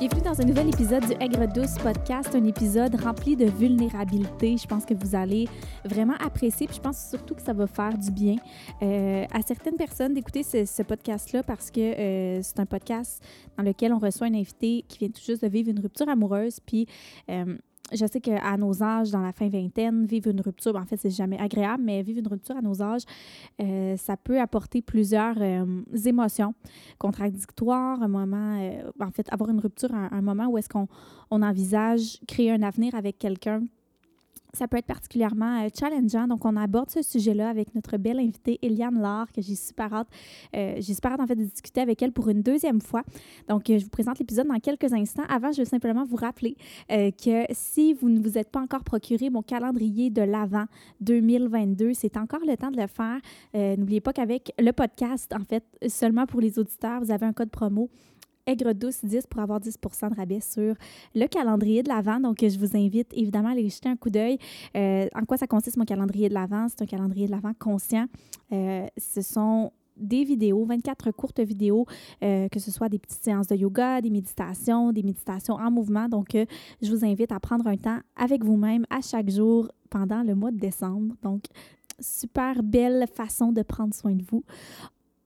Bienvenue dans un nouvel épisode du Aigre Douce Podcast, un épisode rempli de vulnérabilité. Je pense que vous allez vraiment apprécier, puis je pense surtout que ça va faire du bien euh, à certaines personnes d'écouter ce, podcast-là parce que euh, c'est un podcast dans lequel on reçoit un invité qui vient tout juste de vivre une rupture amoureuse, puis euh, je sais qu'à nos âges, dans la fin vingtaine, vivre une rupture, en fait, c'est jamais agréable, mais vivre une rupture à nos âges, euh, ça peut apporter plusieurs euh, émotions contradictoires, un moment, euh, en fait, avoir une rupture à un moment où est-ce qu'on on envisage créer un avenir avec quelqu'un ça peut être particulièrement euh, challengeant. Donc, on aborde ce sujet-là avec notre belle invitée Eliane Laure, que j'ai super hâte, euh, j'ai super hâte en fait de discuter avec elle pour une deuxième fois. Donc, euh, je vous présente l'épisode dans quelques instants. Avant, je veux simplement vous rappeler que si vous ne vous êtes pas encore procuré mon calendrier de l'Avent 2022, c'est encore le temps de le faire. N'oubliez pas qu'avec le podcast, en fait, seulement pour les auditeurs, vous avez un code promo Aigre douce 10 pour avoir 10% de rabais sur le calendrier de l'Avent. Donc, je vous invite évidemment à aller jeter un coup d'œil. Euh, en quoi ça consiste mon calendrier de l'Avent? C'est un calendrier de l'Avent conscient. Euh, ce sont des vidéos, 24 courtes vidéos, euh, que ce soit des petites séances de yoga, des méditations, des méditations en mouvement. Donc, je vous invite à prendre un temps avec vous-même à chaque jour pendant le mois de décembre. Donc, super belle façon de prendre soin de vous.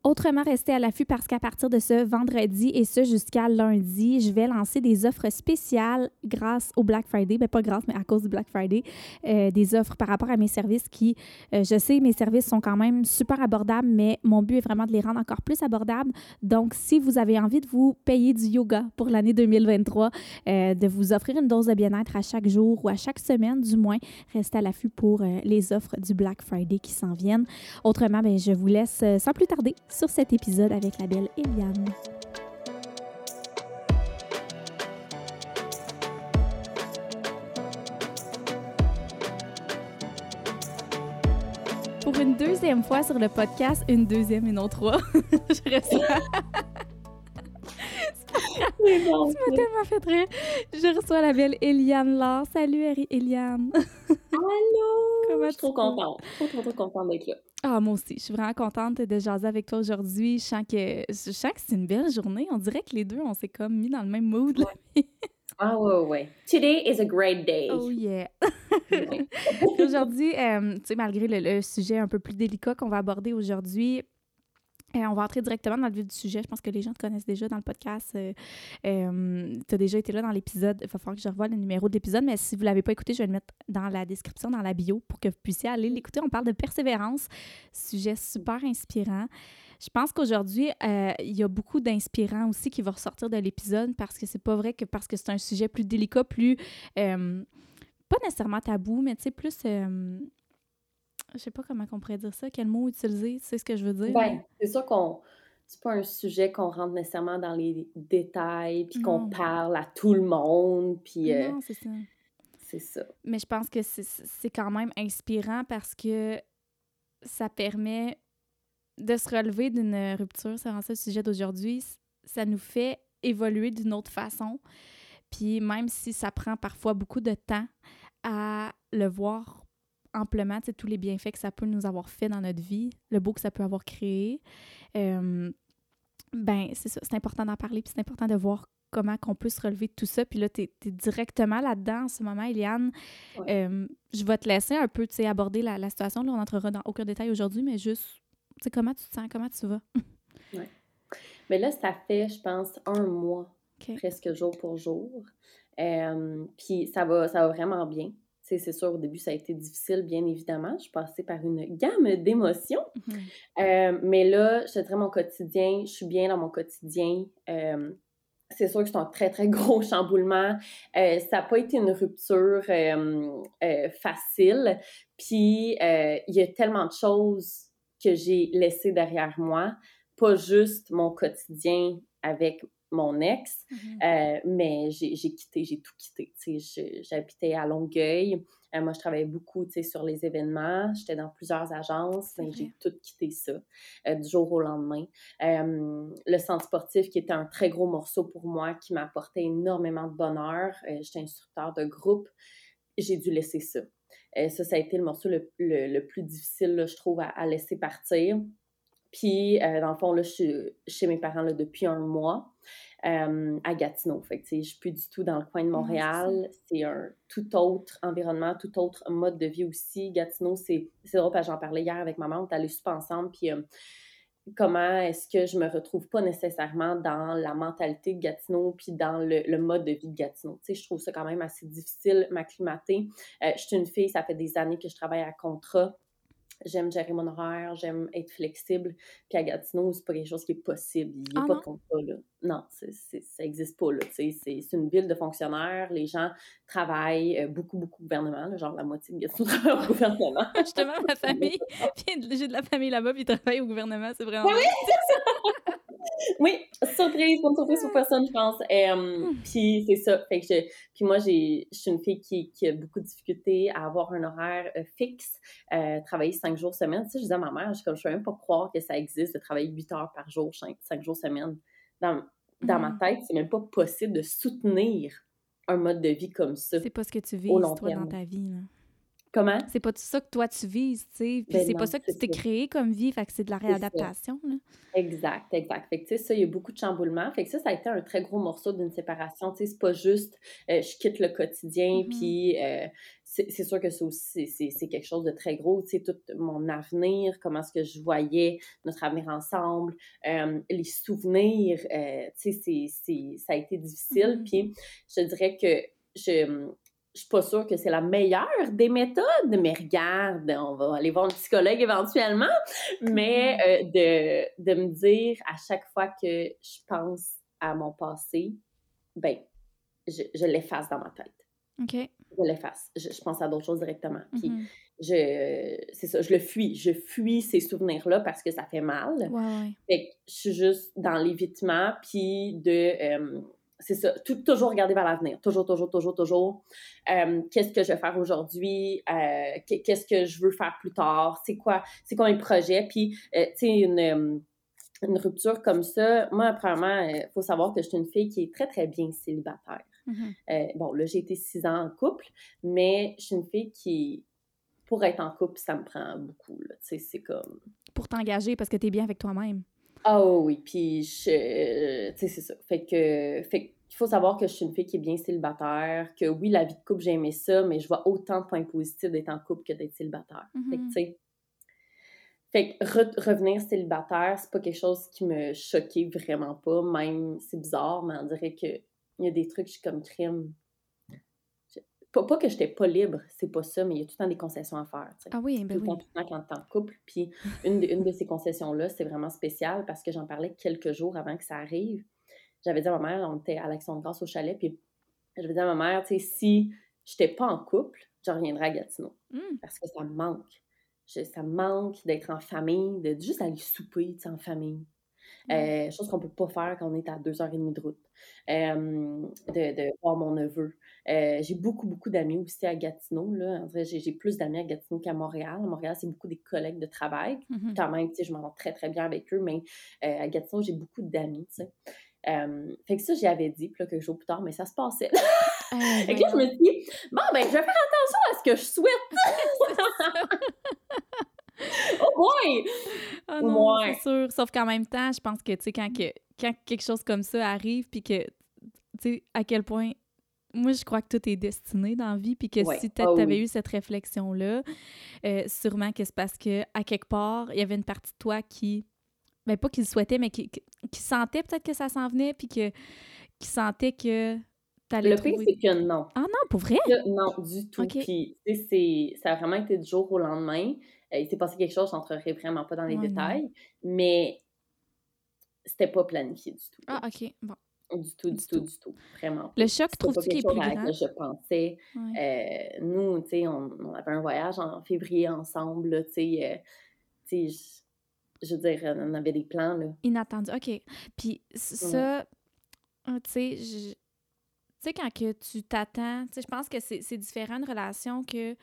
Autrement, restez à l'affût parce qu'à partir de ce vendredi et ce jusqu'à lundi, je vais lancer des offres spéciales grâce au Black Friday. Bien, pas grâce, mais à cause du Black Friday. Euh, des offres par rapport à mes services qui, euh, je sais, mes services sont quand même super abordables, mais mon but est vraiment de les rendre encore plus abordables. Donc, si vous avez envie de vous payer du yoga pour l'année 2023, euh, de vous offrir une dose de bien-être à chaque jour ou à chaque semaine, du moins, restez à l'affût pour les offres du Black Friday qui s'en viennent. Autrement, bien, je vous laisse sans plus tarder sur cet épisode avec la belle Eliane. Pour une deuxième fois sur le podcast, une deuxième et non trois, je reçois. C'est bon. Tu m'as tellement fait rire. Je reçois la belle Eliane Laure. Salut, Eliane. Allô! Comment je suis trop contente. Trop, trop, trop contente d'être là. Ah, moi aussi. Je suis vraiment contente de jaser avec toi aujourd'hui. Je sens que, je que c'est une belle journée. On dirait que les deux, on s'est comme mis dans le même mood. ah ouais, ouais. Today is a great day. Oh yeah. aujourd'hui, euh, tu sais, malgré le, sujet un peu plus délicat qu'on va aborder aujourd'hui, euh, on va entrer directement dans le vif du sujet. Je pense que les gens te connaissent déjà dans le podcast. Euh, euh, tu as déjà été là dans l'épisode. Il va falloir que je revoie le numéro de l'épisode, mais si vous ne l'avez pas écouté, je vais le mettre dans la description, dans la bio, pour que vous puissiez aller l'écouter. On parle de persévérance, sujet super inspirant. Je pense qu'aujourd'hui, il y a beaucoup d'inspirants aussi qui vont ressortir de l'épisode parce que c'est pas vrai que parce que c'est un sujet plus délicat, plus pas nécessairement tabou, mais tu sais, plus je sais pas comment on pourrait dire ça, quel mot utiliser, tu sais ce que je veux dire? Ben, c'est sûr qu'on c'est pas un sujet qu'on rentre nécessairement dans les détails, puis qu'on parle à tout le monde, puis... Euh, non, c'est ça. C'est ça. Mais je pense que c'est quand même inspirant parce que ça permet de se relever d'une rupture, c'est vraiment ça le sujet d'aujourd'hui. Ça nous fait évoluer d'une autre façon. Puis même si ça prend parfois beaucoup de temps à le voir amplement tous les bienfaits que ça peut nous avoir fait dans notre vie, le beau que ça peut avoir créé. Euh, ben, c'est ça, c'est important d'en parler, puis c'est important de voir comment qu'on peut se relever de tout ça. Puis là, tu es, directement là-dedans en ce moment, Eliane. Euh, je vais te laisser un peu aborder la, la situation. Là, on n'entrera dans aucun détail aujourd'hui, mais juste, comment tu te sens, comment tu vas? oui. Mais là, ça fait, je pense, un mois, presque jour pour jour. Euh, puis ça va, ça va vraiment bien c'est sûr, au début, ça a été difficile, bien évidemment. Je suis passée par une gamme d'émotions. Mhm. Euh, mais là, je te dirais mon quotidien, je suis bien dans mon quotidien. Euh, c'est sûr que c'est un très, très gros chamboulement. Euh, ça n'a pas été une rupture facile. Puis, il y a tellement de choses que j'ai laissées derrière moi. Pas juste mon quotidien avec mon ex, mm-hmm. euh, mais j'ai quitté, j'ai tout quitté. J'habitais à Longueuil. Euh, moi, je travaillais beaucoup sur les événements. J'étais dans plusieurs agences, j'ai tout quitté ça euh, du jour au lendemain. le centre sportif, qui était un très gros morceau pour moi, qui m'apportait énormément de bonheur. J'étais instructeur de groupe. J'ai dû laisser ça. ça, ça a été le morceau le, plus difficile, je trouve, à laisser partir. Puis, dans le fond, là, je suis chez mes parents là, depuis un mois. à Gatineau. Fait que, je suis plus du tout dans le coin de Montréal. c'est un tout autre environnement, tout autre mode de vie aussi. Gatineau, c'est drôle, j'en parlais hier avec maman, on est allés super ensemble, puis comment est-ce que je me retrouve pas nécessairement dans la mentalité de Gatineau puis dans le, mode de vie de Gatineau? Tu sais, je trouve ça quand même assez difficile m'acclimater. Euh, je suis une fille, ça fait des années que je travaille à contrat. J'aime gérer mon horaire, j'aime être flexible. Puis à Gatineau, c'est pas quelque chose qui est possible. Il n'y a ah pas de contrat, là. Non, ça n'existe pas, là. C'est une ville de fonctionnaires. Les gens travaillent euh, beaucoup, beaucoup au gouvernement. genre, la moitié de Gatineau travaille au gouvernement. Justement, ma famille, j'ai de la famille là-bas, puis ils travaillent au gouvernement. C'est vraiment... Oui, oui, surprise, bonne surprise pour personne, je pense. Hmm. puis c'est ça. Fait que puis moi, je suis une fille qui, qui, a beaucoup de difficultés à avoir un horaire euh, fixe, euh, travailler cinq jours semaine. Tu sais, je disais à ma mère, je ne peux même pas croire que ça existe de travailler huit heures par jour, cinq, jours semaine. Dans, dans ma hmm. tête, c'est même pas possible de soutenir un mode de vie comme ça. C'est pas ce que tu vis, toi, dans ta vie. Là. Comment? C'est pas ça que toi tu vises, tu sais. Puis ben c'est pas ça que tu t'es créé comme vie, fait que c'est de la réadaptation. Exact, exact. Fait que tu sais, ça, il y a beaucoup de chamboulements. Fait que ça, ça a été un très gros morceau d'une séparation. Tu sais, c'est pas juste euh, je quitte le quotidien, mm-hmm. puis euh, c'est sûr que c'est aussi c'est quelque chose de très gros. Tu sais, tout mon avenir, comment est-ce que je voyais notre avenir ensemble, euh, les souvenirs, tu sais, ça a été difficile. Mm-hmm. Puis je dirais que je je suis pas sûre que c'est la meilleure des méthodes, mais regarde, on va aller voir un psychologue éventuellement, mais euh, de, de, me dire à chaque fois que je pense à mon passé, ben, je, je l'efface dans ma tête. OK. Je l'efface. Je, pense à d'autres choses directement. Puis, mm-hmm. je, c'est ça, je le fuis. Je fuis ces souvenirs-là parce que ça fait mal. Ouais, Fait que je suis juste dans l'évitement, puis de... Euh, c'est ça, toujours regarder vers l'avenir, toujours, toujours, toujours, toujours. Euh, qu'est-ce que je vais faire aujourd'hui? Euh, qu'est-ce que je veux faire plus tard? C'est quoi, c'est quoi mes projets? Puis, euh, tu sais, une, une, rupture comme ça, moi, premièrement, il faut savoir que je suis une fille qui est très, très bien célibataire. Mm-hmm. bon, là, j'ai été six ans en couple, mais je suis une fille qui, pour être en couple, ça me prend beaucoup, tu sais, c'est comme... Pour t'engager parce que tu es bien avec toi-même. Ah oui, puis je, tu sais, c'est ça. Fait que, fait il faut savoir que je suis une fille qui est bien célibataire, que oui, la vie de couple, j'ai aimé ça, mais je vois autant de points positifs d'être en couple que d'être célibataire. Fait que, mm-hmm. tu sais, fait que revenir célibataire, c'est pas quelque chose qui me choquait vraiment pas, même, c'est bizarre, mais on dirait qu'il y a des trucs, je suis comme crime. Pas, pas que j'étais pas libre, c'est pas ça, mais il y a tout le temps des concessions à faire. Ah oui, ben oui. Tout le temps quand t'es en couple. Puis une de, une de ces concessions-là, c'est vraiment spécial parce que j'en parlais quelques jours avant que ça arrive. J'avais dit à ma mère, on était à l'Action de grâce au chalet, puis j'avais dit à ma mère, tu sais, si j'étais pas en couple, je reviendrais à Gatineau. Mmh. Parce que ça me manque. ça me manque d'être en famille, de juste aller souper, en famille. Euh, chose qu'on peut pas faire quand on est à deux heures et demie de route. Euh, de, de, voir mon neveu. Euh, j'ai beaucoup, beaucoup d'amis aussi à Gatineau. Là. j'ai, j'ai plus d'amis à Gatineau qu'à Montréal. À Montréal, c'est beaucoup des collègues de travail. Mm-hmm. Quand même, je m'entends très, très bien avec eux, mais à Gatineau, j'ai beaucoup d'amis. fait que ça, j'y avais dit, puis là, quelques jours plus tard, mais ça se passait. Ah, et là, je me suis dit, bon, ben, je vais faire attention à ce que je souhaite. oh boy! Oh non, c'est sûr. Sauf qu'en même temps, je pense que, tu sais, quand, que, quand quelque chose comme ça arrive, puis que, tu sais, à quel point. Moi, je crois que tout est destiné dans la vie, puis que si tu oh avais eu cette réflexion-là, euh, sûrement que c'est parce que à quelque part, il y avait une partie de toi qui. Ben, pas qu'il souhaitait, mais qui, qui sentait peut-être que ça s'en venait, puis que, qui sentait que le pire, c'est que non. Ah non, pour vrai? non, du tout. Puis, c'est, ça a vraiment été du jour au lendemain. Euh, il s'est passé quelque chose, je n'entrerai vraiment pas dans les détails, mais c'était pas planifié du tout. Ah, OK, bon. Du tout, du, tout, du tout. Vraiment. Le choc, trouves-tu qu'il est plus grand? je pensais. Euh, nous, tu sais, on, avait un voyage en février ensemble, tu sais. Euh, je, veux dire, on avait des plans, là. Inattendu, OK. Puis ça, tu sais, tu sais, quand que tu t'attends, tu sais, je pense que c'est différent de relation que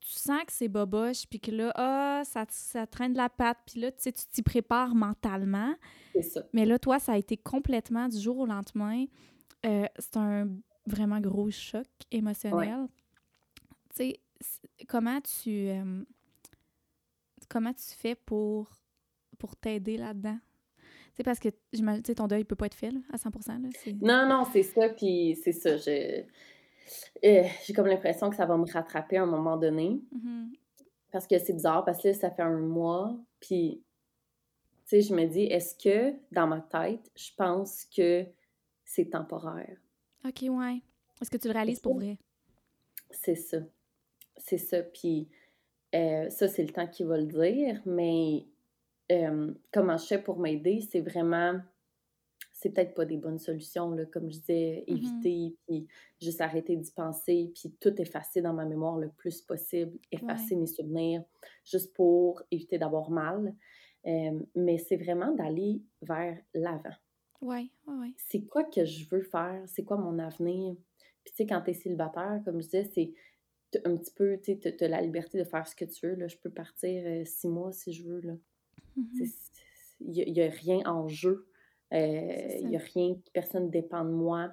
tu sens que c'est boboche, puis que là, ah, ça, ça traîne de la patte, puis là, tu sais, tu t'y prépares mentalement. C'est ça. Mais là, toi, ça a été complètement du jour au lendemain. Euh, c'est un vraiment gros choc émotionnel. Tu sais, comment tu... Euh, comment tu fais pour pour t'aider là-dedans? C'est parce que sais, ton deuil peut pas être fait à 100%. Là, non, non, c'est ça. Puis c'est ça. Euh, j'ai comme l'impression que ça va me rattraper à un moment donné. Mm-hmm. Parce que c'est bizarre, parce que là, ça fait un mois. Puis, tu sais, je me dis, est-ce que dans ma tête, je pense que c'est temporaire? OK, ouais. Est-ce que tu le réalises pour vrai? C'est ça. C'est ça. Puis, euh, ça, c'est le temps qui va le dire. Mais euh, comment je fais pour m'aider, c'est vraiment c'est peut-être pas des bonnes solutions, là, comme je disais, mm-hmm. éviter, puis juste arrêter d'y penser, puis tout effacer dans ma mémoire le plus possible, effacer mes souvenirs, juste pour éviter d'avoir mal. Euh, mais c'est vraiment d'aller vers l'avant. Oui, oui, oui. C'est quoi que je veux faire? C'est quoi mon avenir? Puis tu sais, quand tu es célibataire, comme je disais, c'est un petit peu, tu sais, as la liberté de faire ce que tu veux. Là. Je peux partir euh, six mois si je veux. Là. Mm-hmm. Il n'y a, rien en jeu. Euh, il n'y a rien, personne ne dépend de moi.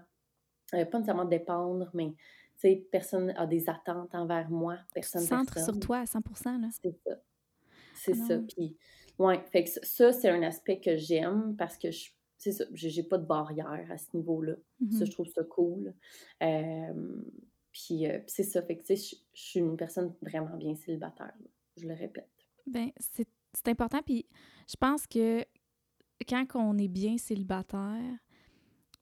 Euh, pas nécessairement dépendre, mais personne a des attentes envers moi. Personne Centre sur toi à 100 C'est ça. C'est ah ça. Puis, ouais, fait que ça, c'est un aspect que j'aime parce que je c'est ça, j'ai pas de barrière à ce niveau-là. Ça, mm-hmm. je trouve ça cool. Euh, puis, c'est ça, fait que tu sais, je suis une personne vraiment bien célibataire, je le répète. Ben, c'est important, puis je pense que quand on est bien célibataire,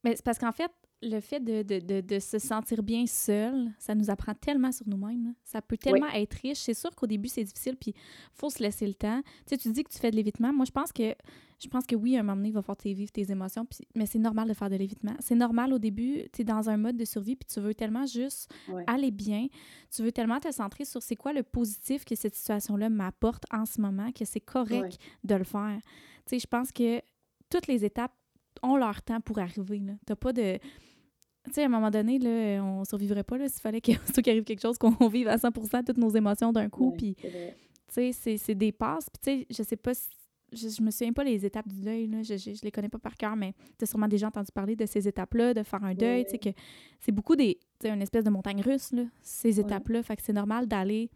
mais c'est parce qu'en fait, le fait de, se sentir bien seul, ça nous apprend tellement sur nous-mêmes. Ça peut tellement être riche. C'est sûr qu'au début, c'est difficile, puis il faut se laisser le temps. Tu sais, tu dis que tu fais de l'évitement. Moi, je pense que je pense que oui, à un moment donné, il va falloir vivre tes émotions, mais c'est normal de faire de l'évitement. C'est normal au début, tu es dans un mode de survie, puis tu veux tellement juste aller bien. Tu veux tellement te centrer sur c'est quoi le positif que cette situation-là m'apporte en ce moment, que c'est correct de le faire. Tu sais, je pense que toutes les étapes ont leur temps pour arriver. Tu pas de. Tu sais, à un moment donné, là, on survivrait pas s'il fallait qu'il arrive quelque chose, qu'on vive à 100% toutes nos émotions d'un coup. puis, tu sais, c'est des passes. Puis, tu sais, je sais pas si je, je, me souviens pas les étapes du deuil, là, je, je, les connais pas par cœur, mais tu as sûrement déjà entendu parler de ces étapes-là, de faire un deuil, tu sais, que c'est beaucoup des, tu sais, une espèce de montagne russe, là, ces étapes-là, fait que c'est normal d'aller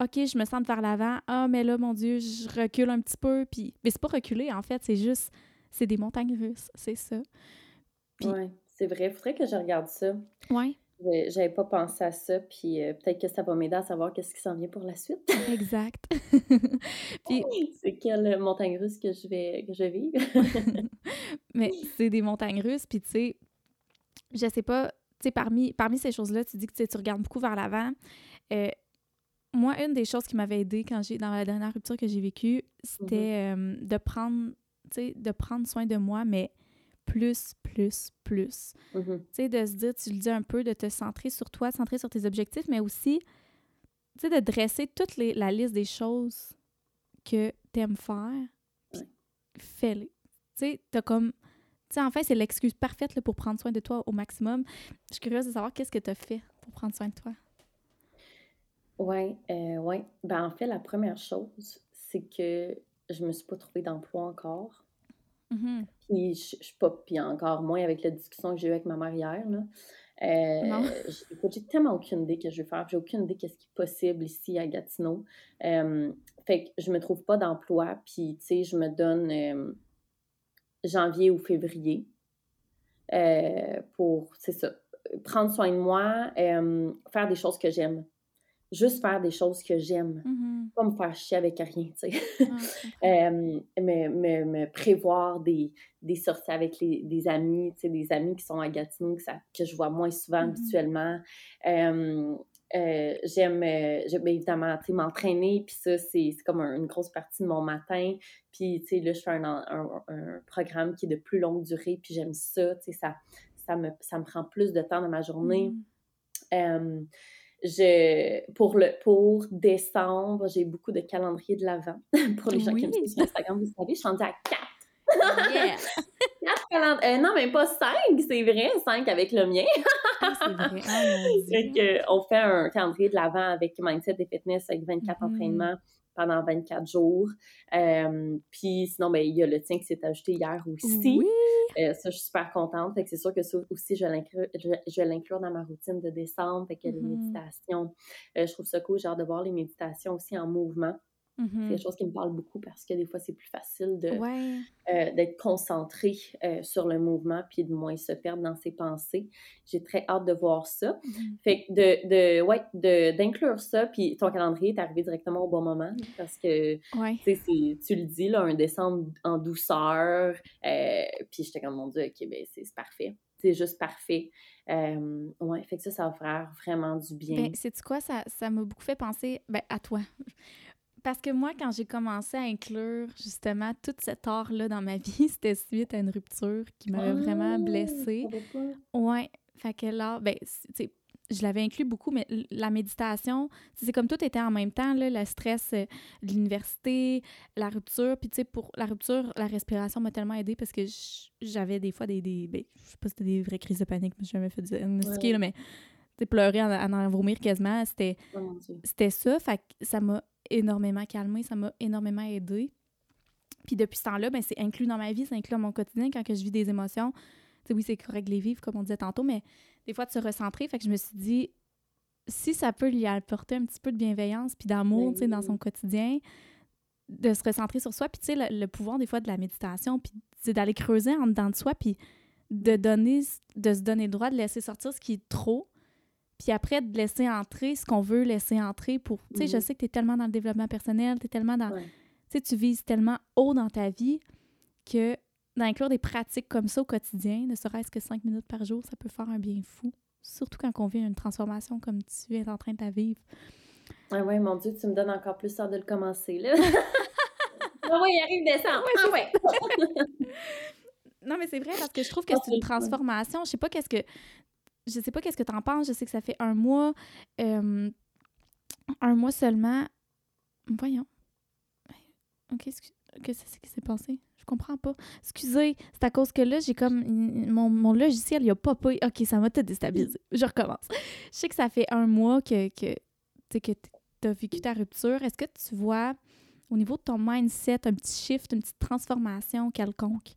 OK, je me sens vers l'avant. Ah, mais là, mon Dieu, je recule un petit peu. Puis... Mais c'est pas reculer, en fait. C'est juste, c'est des montagnes russes. C'est ça. C'est vrai. Faudrait que je regarde ça. Oui. J'avais pas pensé à ça, puis euh, peut-être que ça va m'aider à savoir qu'est-ce qui s'en vient pour la suite. exact. puis... C'est quelle montagne russe que je vais, que je vais vivre? mais c'est des montagnes russes, puis tu sais, je sais pas, tu sais, parmi, parmi ces choses-là, tu dis que tu regardes beaucoup vers l'avant. Euh, moi, une des choses qui m'avait aidé quand j'ai dans la dernière rupture que j'ai vécue, c'était mm-hmm. euh, de prendre, de prendre soin de moi, mais plus, plus, plus. Mm-hmm. Tu sais, de se dire, tu le dis un peu, de te centrer sur toi, centrer sur tes objectifs, mais aussi, tu sais, de dresser toute les, la liste des choses que tu aimes faire, puis fais-les. Tu sais, t'as comme... Tu sais, en fait, c'est l'excuse parfaite là, pour prendre soin de toi au maximum. Je suis curieuse de savoir qu'est-ce que tu as fait pour prendre soin de toi. Oui, euh, ouais. Ben, en fait, la première chose, c'est que je me suis pas trouvée d'emploi encore. Mm-hmm. Puis, je, je suis pas, puis encore moins avec la discussion que j'ai eue avec ma mère hier, là. Euh, j'ai tellement aucune idée que je vais faire. J'ai aucune idée qu'est-ce qui est possible ici à Gatineau. Euh, fait que je me trouve pas d'emploi. Puis, tu sais, je me donne euh, janvier ou février pour, c'est ça, prendre soin de moi, faire des choses que j'aime juste faire des choses que j'aime. Mm-hmm. Pas me faire chier avec rien, tu sais. Ah, me, me, me, prévoir des, des sorties avec les, des amis, tu sais, des amis qui sont à Gatineau, que, ça, que je vois moins souvent mm-hmm. habituellement. Euh, j'aime, euh, j'aime évidemment m'entraîner, puis ça, c'est, comme une grosse partie de mon matin. Puis, tu sais, là, je fais un, un, un, programme qui est de plus longue durée, puis j'aime ça, tu sais, ça, ça, me, ça me prend plus de temps dans ma journée. Mm je, pour, le, pour décembre, j'ai beaucoup de calendriers de l'Avent. pour les gens qui me sur Instagram, vous savez, je suis rendue à 4. Yeah. 4 calendriers. Euh, non, mais pas 5, c'est vrai, 5 avec le mien. Ah, c'est vrai. Oh, on fait un calendrier de l'Avent avec Mindset et Fitness avec 24 mm-hmm. entraînements pendant 24 jours. Euh, puis sinon, ben, il y a le tien qui s'est ajouté hier aussi. Euh, ça, je suis super contente. Fait que c'est sûr que ça aussi, je vais l'inclure dans ma routine de décembre. Fait que les mm-hmm. méditations, euh, je trouve ça cool. J'ai hâte de voir les méditations aussi en mouvement. C'est des Mhm. choses qui me parlent beaucoup parce que des fois, c'est plus facile de, Ouais. euh, d'être concentré euh, sur le mouvement puis de moins se perdre dans ses pensées. J'ai très hâte de voir ça. Mhm. Fait que de, de, ouais, de, d'inclure ça, puis ton calendrier est arrivé directement au bon moment parce que, Ouais. tu le dis, là, un décembre en douceur, euh, puis j'étais comme, mon Dieu, OK, ben c'est, parfait. C'est juste parfait. Euh, ouais, fait que ça, ça va faire vraiment du bien. Ben, sais-tu quoi? Ça, ça m'a beaucoup fait penser ben, à toi. Parce que moi, quand j'ai commencé à inclure justement tout cet art-là dans ma vie, c'était suite à une rupture qui m'avait vraiment Ah, blessée. je. Ouais. Fait que là, ben, c'est- tu sais, je l'avais inclus beaucoup, mais la méditation, c'est comme tout était en même temps, là, le stress euh, de l'université, la rupture. Puis, tu sais, pour la rupture, la respiration m'a tellement aidée parce que j'avais des fois des. des ben, je sais pas si c'était des vraies crises de panique, mais j'ai jamais fait diagnostiquer, Ouais. là, mais pleurer en, en, en vomir quasiment, c'était Oh c'était ça. Fait que ça m'a énormément calmée, ça m'a énormément aidée. Puis depuis ce temps-là, ben, c'est inclus dans ma vie, c'est inclus dans mon quotidien quand que je vis des émotions. Tu sais, oui, c'est correct de les vivre, comme on disait tantôt, mais des fois de se recentrer. Fait que je me suis dit, si ça peut lui apporter un petit peu de bienveillance puis d'amour, Ben sais, dans oui. son quotidien, de se recentrer sur soi. Puis, tu sais, le, le pouvoir, des fois, de la méditation, puis c'est d'aller creuser en dedans de soi, puis de donner, de se donner le droit de laisser sortir ce qui est trop, puis après, de laisser entrer ce qu'on veut laisser entrer pour... Tu sais, je Mhm. sais que tu es tellement dans le développement personnel, tu es tellement dans... Ouais. Tu sais, tu vises tellement haut dans ta vie que d'inclure des pratiques comme ça au quotidien, ne serait-ce que cinq minutes par jour, ça peut faire un bien fou. Surtout quand on vit une transformation comme tu es en train de la vivre. Ah ouais, mon Dieu, tu me donnes encore plus hâte de le commencer, là. ah ouais, il arrive décembre. ah ouais. Non, mais c'est vrai parce que je trouve que Ah, c'est une transformation. Je sais pas qu'est-ce que je sais pas qu'est-ce que t'en penses. Je sais que ça fait un mois, euh, un mois seulement. Voyons. Ok, qu'est-ce qui s'est passé? Je comprends pas. Excusez, c'est à cause que là, j'ai comme. Mon, mon logiciel, il a pas pas. Ok, ça m'a tout déstabilisé. Je recommence. Je sais que ça fait un mois que, tu que tu as vécu ta rupture. Est-ce que tu vois, au niveau de ton mindset, un petit shift, une petite transformation quelconque?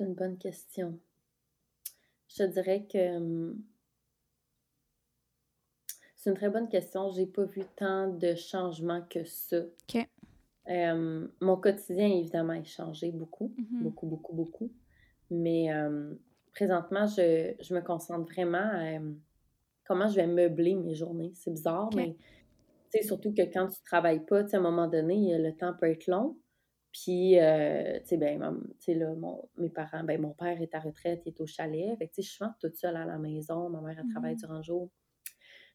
C'est une bonne question. Je te dirais que hum, c'est une très bonne question. J'ai pas vu tant de changements que ça. Euh, mon quotidien, évidemment, a changé beaucoup, Mhm. beaucoup, beaucoup, beaucoup. Mais euh, présentement, je, je me concentre vraiment à euh, comment je vais meubler mes journées. C'est bizarre, mais surtout que quand tu travailles pas, à un moment donné, le temps peut être long. Puis, euh, tu sais, ben, mam- tu sais, là, mon, mes parents, ben, mon père est à retraite, il est au chalet. Fait que, tu sais, je suis souvent toute seule à la maison. Ma mère, elle travaille durant le jour.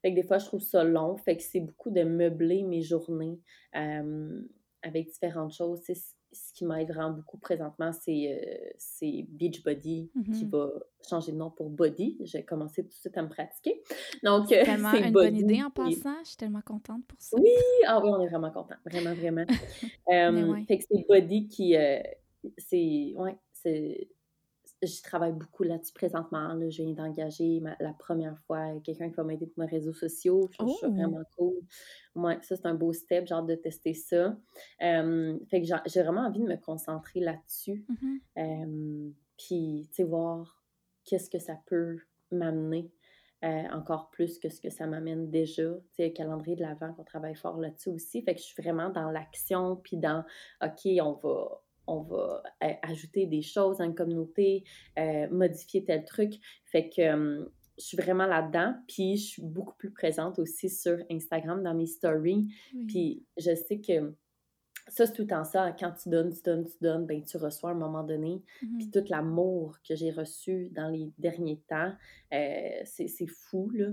Fait que des fois, je trouve ça long. Fait que c'est beaucoup de meubler mes journées euh, avec différentes choses. Ce qui m'aide vraiment beaucoup présentement, c'est euh, Beachbody qui Mhm. va changer de nom pour Body. J'ai commencé tout de suite à me pratiquer. Donc, C'est euh, tellement une Body. bonne idée en passant. Je suis tellement contente pour ça. Oui, ah oui, on est vraiment contents. Vraiment, vraiment. Mais ouais. Fait que c'est Body qui. euh, c'est. Ouais, c'est. Je travaille beaucoup là-dessus présentement. Là. Je viens d'engager la première fois quelqu'un qui va m'aider pour mes réseaux sociaux. Je trouve Oh! vraiment cool. Ouais, ça, c'est un beau step. J'ai hâte de tester ça. Euh, fait que j'ai vraiment envie de me concentrer là-dessus. Mhm. Euh, puis, tu sais, voir qu'est-ce que ça peut m'amener euh, encore plus que ce que ça m'amène déjà. Tu sais, le calendrier de l'avant, qu'on travaille fort là-dessus aussi. Fait que je suis vraiment dans l'action, puis dans, OK, on va, on va euh, ajouter des choses dans une communauté, euh, modifier tel truc. Fait que euh, je suis vraiment là-dedans. Puis, je suis beaucoup plus présente aussi sur Instagram, dans mes stories. Oui. Puis je sais que ça, c'est tout le temps ça. Quand tu donnes, tu donnes, tu donnes, ben tu reçois à un moment donné. Mhm. Puis tout l'amour que j'ai reçu dans les derniers temps, c'est fou, là.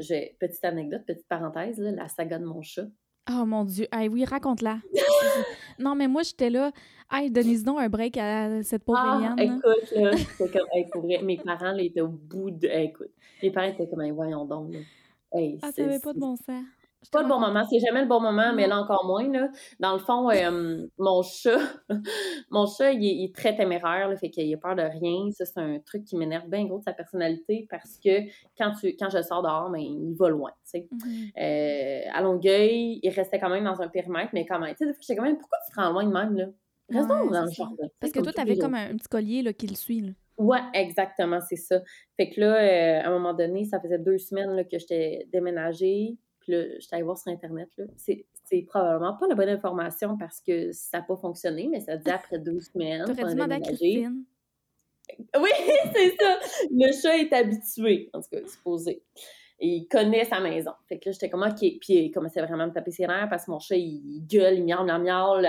J'ai- petite anecdote, petite parenthèse, là, la saga de mon chat. Oh mon Dieu. Hey, oui, raconte-la. non, mais moi, j'étais là. Hey, donnez donc un break à cette pauvre Ah, Eliane. écoute, là, comme, hey, pour vrai, mes parents, là, étaient au bout de... hey, écoute, mes parents étaient comme, hey, voyons donc, là. Hey, Ah, ça c'est- avait pas de bon sens. C'est pas le bon moment, c'est jamais le bon moment, mais là encore moins. Là. Dans le fond, euh, mon chat, mon chat, il est, il est très téméraire, là, fait qu'il a peur de rien. Ça, c'est un truc qui m'énerve bien gros de sa personnalité parce que quand, tu, quand je sors dehors, ben, il va loin. Mhm. Euh, à Longueuil, il restait quand même dans un périmètre, mais quand même, tu sais, des fois, j'étais quand même, pourquoi tu te rends loin de même, là? Reste donc Ouais, dans le jardin. Parce que toi, tu t'avais comme un, un petit collier là, qui le suit. Là. Ouais, exactement, c'est ça. Fait que là, euh, à un moment donné, ça faisait deux semaines là, que j'étais déménagée. Puis là, je suis allée voir sur Internet. C'est, c'est probablement pas la bonne information parce que ça n'a pas fonctionné, mais ça dit après deux semaines. T'aurais dû demander à Christine. Oui, c'est ça. Le chat est habitué, en tout cas, supposé. Et il connaît sa maison. Fait que là, j'étais comme, OK. Puis il commençait vraiment à me taper ses nerfs parce que mon chat, il gueule, il miaule, miaule, miaule.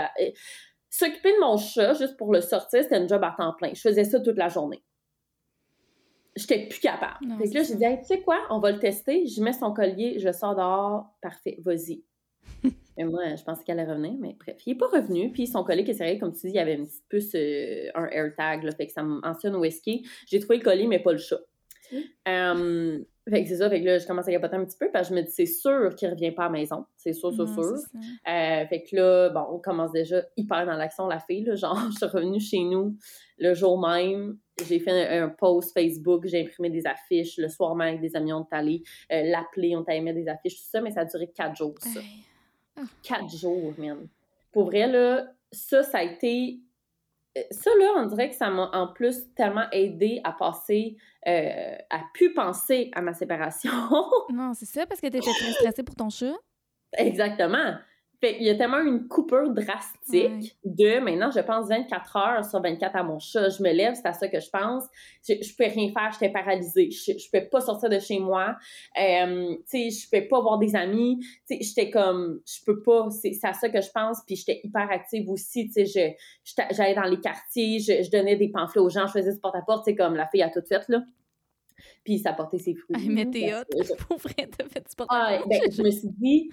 S'occuper de mon chat, juste pour le sortir, c'était un job à temps plein. Je faisais ça toute la journée. J'étais plus capable. fait que là, j'ai dit, tu sais quoi, on va le tester. Je mets son collier, je sors dehors. Parfait, vas-y. Et moi, je pensais qu'elle allait revenir, mais bref, il n'est pas revenu. Puis son collier qui est sérieux, comme tu dis, il y avait une petite puce, euh, un AirTag, là, fait que ça me mentionne où est-ce J'ai trouvé le collier, mais pas le chat. Fait que c'est ça, fait que là, je commence à capoter un petit peu parce que je me dis, c'est sûr qu'il revient pas à la maison. C'est sûr, c'est sûr. Euh, fait que là, bon, on commence déjà hyper dans l'action, la fille, là. Genre, je suis revenue chez nous le jour même. J'ai fait un, post Facebook, j'ai imprimé des affiches. Le soir même, avec des amis, on est allé euh, l'appeler, on t'a aimé des affiches, tout ça, mais ça a duré quatre jours, ça. Ah. Quatre jours, man. Pour vrai, là, ça, ça a été ça, là, on dirait que ça m'a en plus tellement aidé à passer, euh, à plus penser à ma séparation. non, c'est ça, parce que tu étais très stressée pour ton chat. Exactement. Fait il y a tellement une coupure drastique de maintenant, je pense 24 heures sur 24 à mon chat. Je me lève, c'est à ça que je pense. Je, je peux rien faire, j'étais paralysée. Je, je peux pas sortir de chez moi. Euh, tu sais, je peux pas voir des amis. Tu sais, j'étais comme, je peux pas. C'est à ça que je pense. Puis j'étais hyper active aussi. Tu sais, j'allais dans les quartiers, je, je, donnais des pamphlets aux gens, je faisais ce porte-à-porte. Tu sais, comme la fille a tout fait, là. Puis ça portait ses fruits. Ah, mais t'es hot, pour vrai, t'as fait du porte-à-porte. Ah, ben, je me suis dit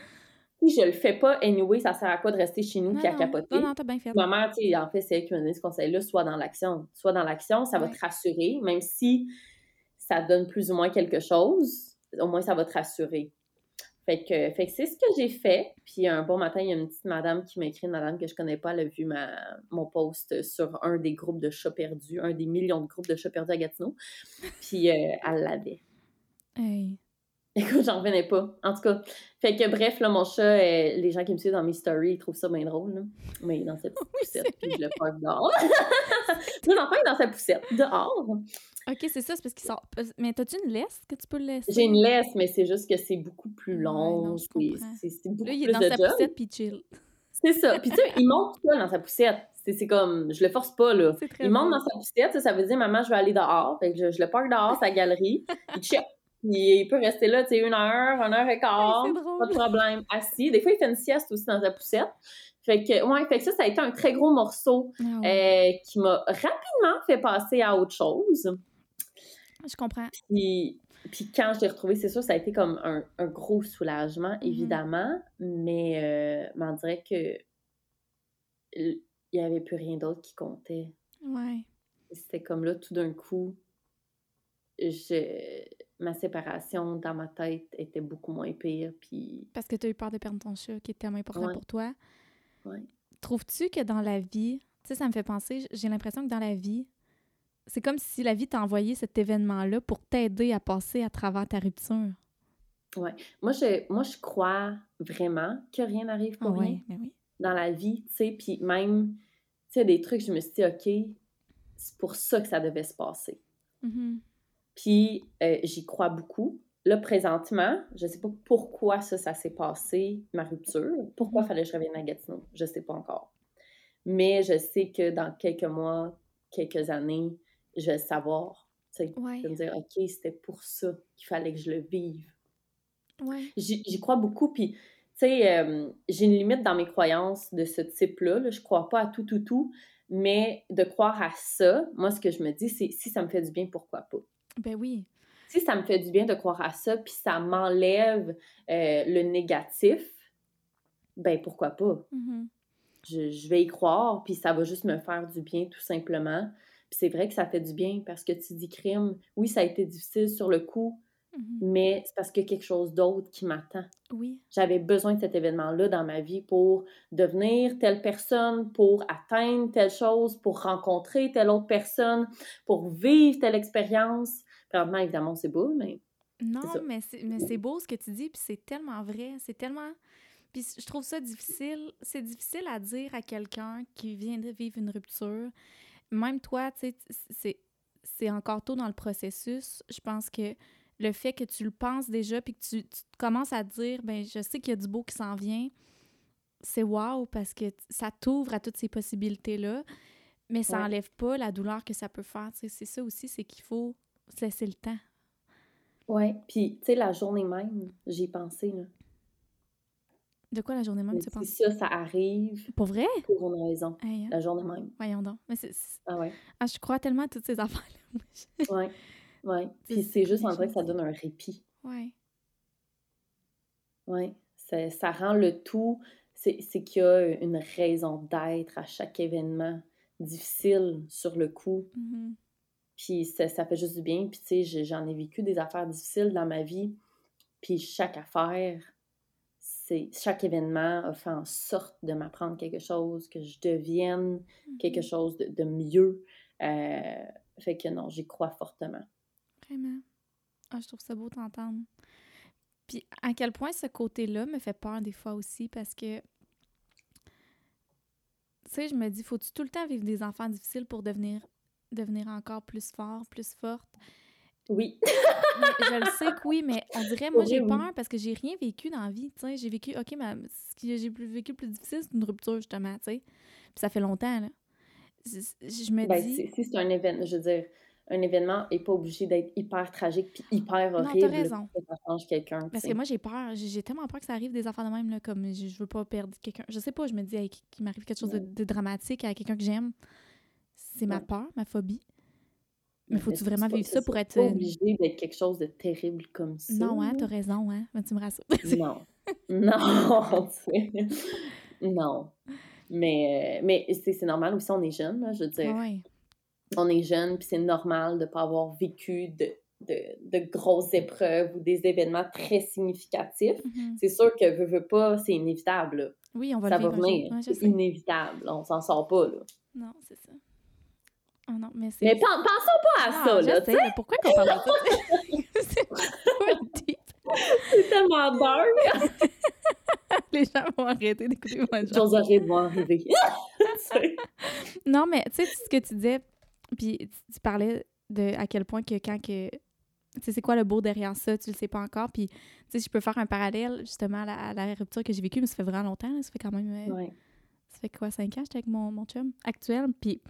si je le fais pas, anyway, ça sert à quoi de rester chez nous et à capoter? Non, non, t'as bien fait. Ma mère, tu sais, en fait, c'est elle qui m'a donné ce conseil-là, soit dans l'action. Soit dans l'action, ça va te rassurer, même si ça donne plus ou moins quelque chose, au moins ça va te rassurer. Fait que, fait que c'est ce que j'ai fait. Puis un bon matin, il y a une petite madame qui m'a écrit, une madame que je connais pas, elle a vu ma, mon post sur un des groupes de chats perdus, un des millions de groupes de chats perdus à Gatineau. Puis euh, elle l'avait. Hey. Écoute, j'en revenais pas. En tout cas, fait que bref, là, mon chat, euh, les gens qui me suivent dans mes stories, ils trouvent ça bien drôle, là. Mais dans petite poussette, puis je le parque dehors. Mon enfant est dans sa poussette, dehors. OK, c'est ça, c'est parce qu'il sort. Mais t'as-tu une laisse que tu peux le laisser? J'ai une laisse, mais c'est juste que c'est beaucoup plus long. c'est beaucoup là, il est dans sa poussette, puis chill. C'est ça. Puis tu sais, il monte tout dans sa poussette. C'est comme, je le force pas, là. Il monte dans sa poussette, ça veut dire, maman, je vais aller dehors. Fait que je, je le parque dehors, sa galerie. Il check il peut rester là, tu sais, une heure, une heure et quart, pas de problème, assis. Des fois, il fait une sieste aussi dans sa poussette. Fait que, ouais, fait que ça, ça a été un très gros morceau ah euh, qui m'a rapidement fait passer à autre chose. Je comprends. Puis, puis quand je l'ai retrouvé, c'est sûr, ça a été comme un, un gros soulagement, mm-hmm. évidemment, mais, euh, on dirait que il n'y avait plus rien d'autre qui comptait. Ouais. C'était comme là, tout d'un coup, je ma séparation dans ma tête était beaucoup moins pire. Puis... Parce que tu as eu peur de perdre ton chat qui est tellement important pour toi. Oui. Trouves-tu que dans la vie, tu sais, ça me fait penser, j'ai l'impression que dans la vie, c'est comme si la vie t'a envoyé cet événement-là pour t'aider à passer à travers ta rupture. Oui. Moi je, moi, je crois vraiment que rien n'arrive pour rien ben oui. dans la vie, tu sais. Puis même, tu sais, des trucs, je me suis dit, OK, c'est pour ça que ça devait se passer. Mm-hmm. Puis euh, j'y crois beaucoup. Là, présentement, je ne sais pas pourquoi ça, ça s'est passé, ma rupture. Pourquoi mm-hmm. fallait que je revienne à Gatineau? Je ne sais pas encore. Mais je sais que dans quelques mois, quelques années, je vais savoir. Je vais me dire, OK, c'était pour ça qu'il fallait que je le vive. Ouais. J'y crois beaucoup. Puis, tu sais, euh, j'ai une limite dans mes croyances de ce type-là. Là. Je crois pas à tout, tout, tout. Mais de croire à ça, moi, ce que je me dis, c'est si ça me fait du bien, pourquoi pas? Ben oui. Si ça me fait du bien de croire à ça, puis ça m'enlève euh, le négatif, ben pourquoi pas? Mm-hmm. je, vais y croire, puis ça va juste me faire du bien, tout simplement. Puis c'est vrai que ça fait du bien parce que tu dis crime. Oui, ça a été difficile sur le coup, mm-hmm. mais c'est parce qu'il y a quelque chose d'autre qui m'attend. Oui. J'avais besoin de cet événement-là dans ma vie pour devenir telle personne, pour atteindre telle chose, pour rencontrer telle autre personne, pour vivre telle expérience évidemment, c'est beau, mais. Non, mais c'est beau ce que tu dis, puis c'est tellement vrai. C'est tellement. Puis je trouve ça difficile. C'est difficile à dire à quelqu'un qui vient de vivre une rupture. Même toi, tu sais, c'est encore tôt dans le processus. Je pense que le fait que tu le penses déjà, puis que tu, tu commences à te dire, ben je sais qu'il y a du beau qui s'en vient, c'est wow parce que ça t'ouvre à toutes ces possibilités-là, mais ça n'enlève pas la douleur que ça peut faire. C'est ça aussi, c'est qu'il faut se laisser le temps. Ouais, puis tu sais, la journée même, j'ai pensé, là. De quoi la journée même, tu penses? ça, ça arrive. Pour vrai? Pour une raison. Hein? La journée même. Voyons donc. Mais Ah ouais. Ah, je crois tellement à toutes ces affaires-là. ouais. Ouais. Puis c'est juste en vrai que ça donne un répit. Ouais. Ouais. Ça, ça rend le tout. C'est qu'il y a une raison d'être à chaque événement difficile sur le coup. Mm-hmm. Puis ça, ça, fait juste du bien. Puis tu sais, j'en ai vécu des affaires difficiles dans ma vie. Puis chaque affaire chaque événement a fait en sorte de m'apprendre quelque chose, que je devienne quelque mhm. chose de, mieux. Euh, fait que non, j'y crois fortement. Vraiment. Ah, je trouve ça beau d'entendre. Puis à quel point ce côté-là me fait peur des fois aussi parce que, tu sais, je me dis, faut-tu tout le temps vivre des enfants difficiles pour devenir, devenir encore plus fort, plus forte? Oui. je le sais que oui, mais on dirait, moi, j'ai peur parce que j'ai rien vécu dans la vie, tu sais. J'ai vécu, OK, mais ce que j'ai vécu le plus difficile, c'est une rupture, justement, tu sais. Puis ça fait longtemps, là. Je, me ben, dis... Si c'est un événement, je veux dire, un événement n'est pas obligé d'être hyper tragique puis hyper horrible. Non, t'as raison. ça change quelqu'un. Parce que moi, j'ai peur. J'ai tellement peur que ça arrive des affaires de même, là, comme je, veux pas perdre quelqu'un. Je sais pas, je me dis, qu'il m'arrive quelque chose de, dramatique à quelqu'un que j'aime. C'est ma peur, ma phobie. Mais faut-tu vraiment vivre ça pour être. pas obligé d'être quelque chose de terrible comme ça. Non, hein, t'as raison, hein. Mais tu me rassures. non. Non, Non. Mais, mais c'est normal aussi, on est jeune, là, je veux dire. On est jeune, puis c'est normal de ne pas avoir vécu de, de, de, grosses épreuves ou des événements très significatifs. Mm-hmm. C'est sûr que veux, veux pas, c'est inévitable. Oui, on va ça le vivre. va venir. c'est inévitable. On s'en sort pas, là. Non, c'est ça. Oh non, mais c'est. Mais pensons pas à ah, ça, là. Sais, mais pourquoi qu'on parle de ça? c'est tellement dark. Les gens vont arrêter d'écouter mon genre. J'oserais de voir arriver. non, mais tu sais, ce que tu disais, puis tu parlais de à quel point que quand que. Tu sais, c'est quoi le beau derrière ça, tu le sais pas encore. Puis, tu sais, je peux faire un parallèle justement à la, rupture que j'ai vécue, mais ça fait vraiment longtemps. ça fait quand même. Euh, ouais. Ça fait quoi, cinq ans, j'étais avec mon, mon chum actuel. Puis,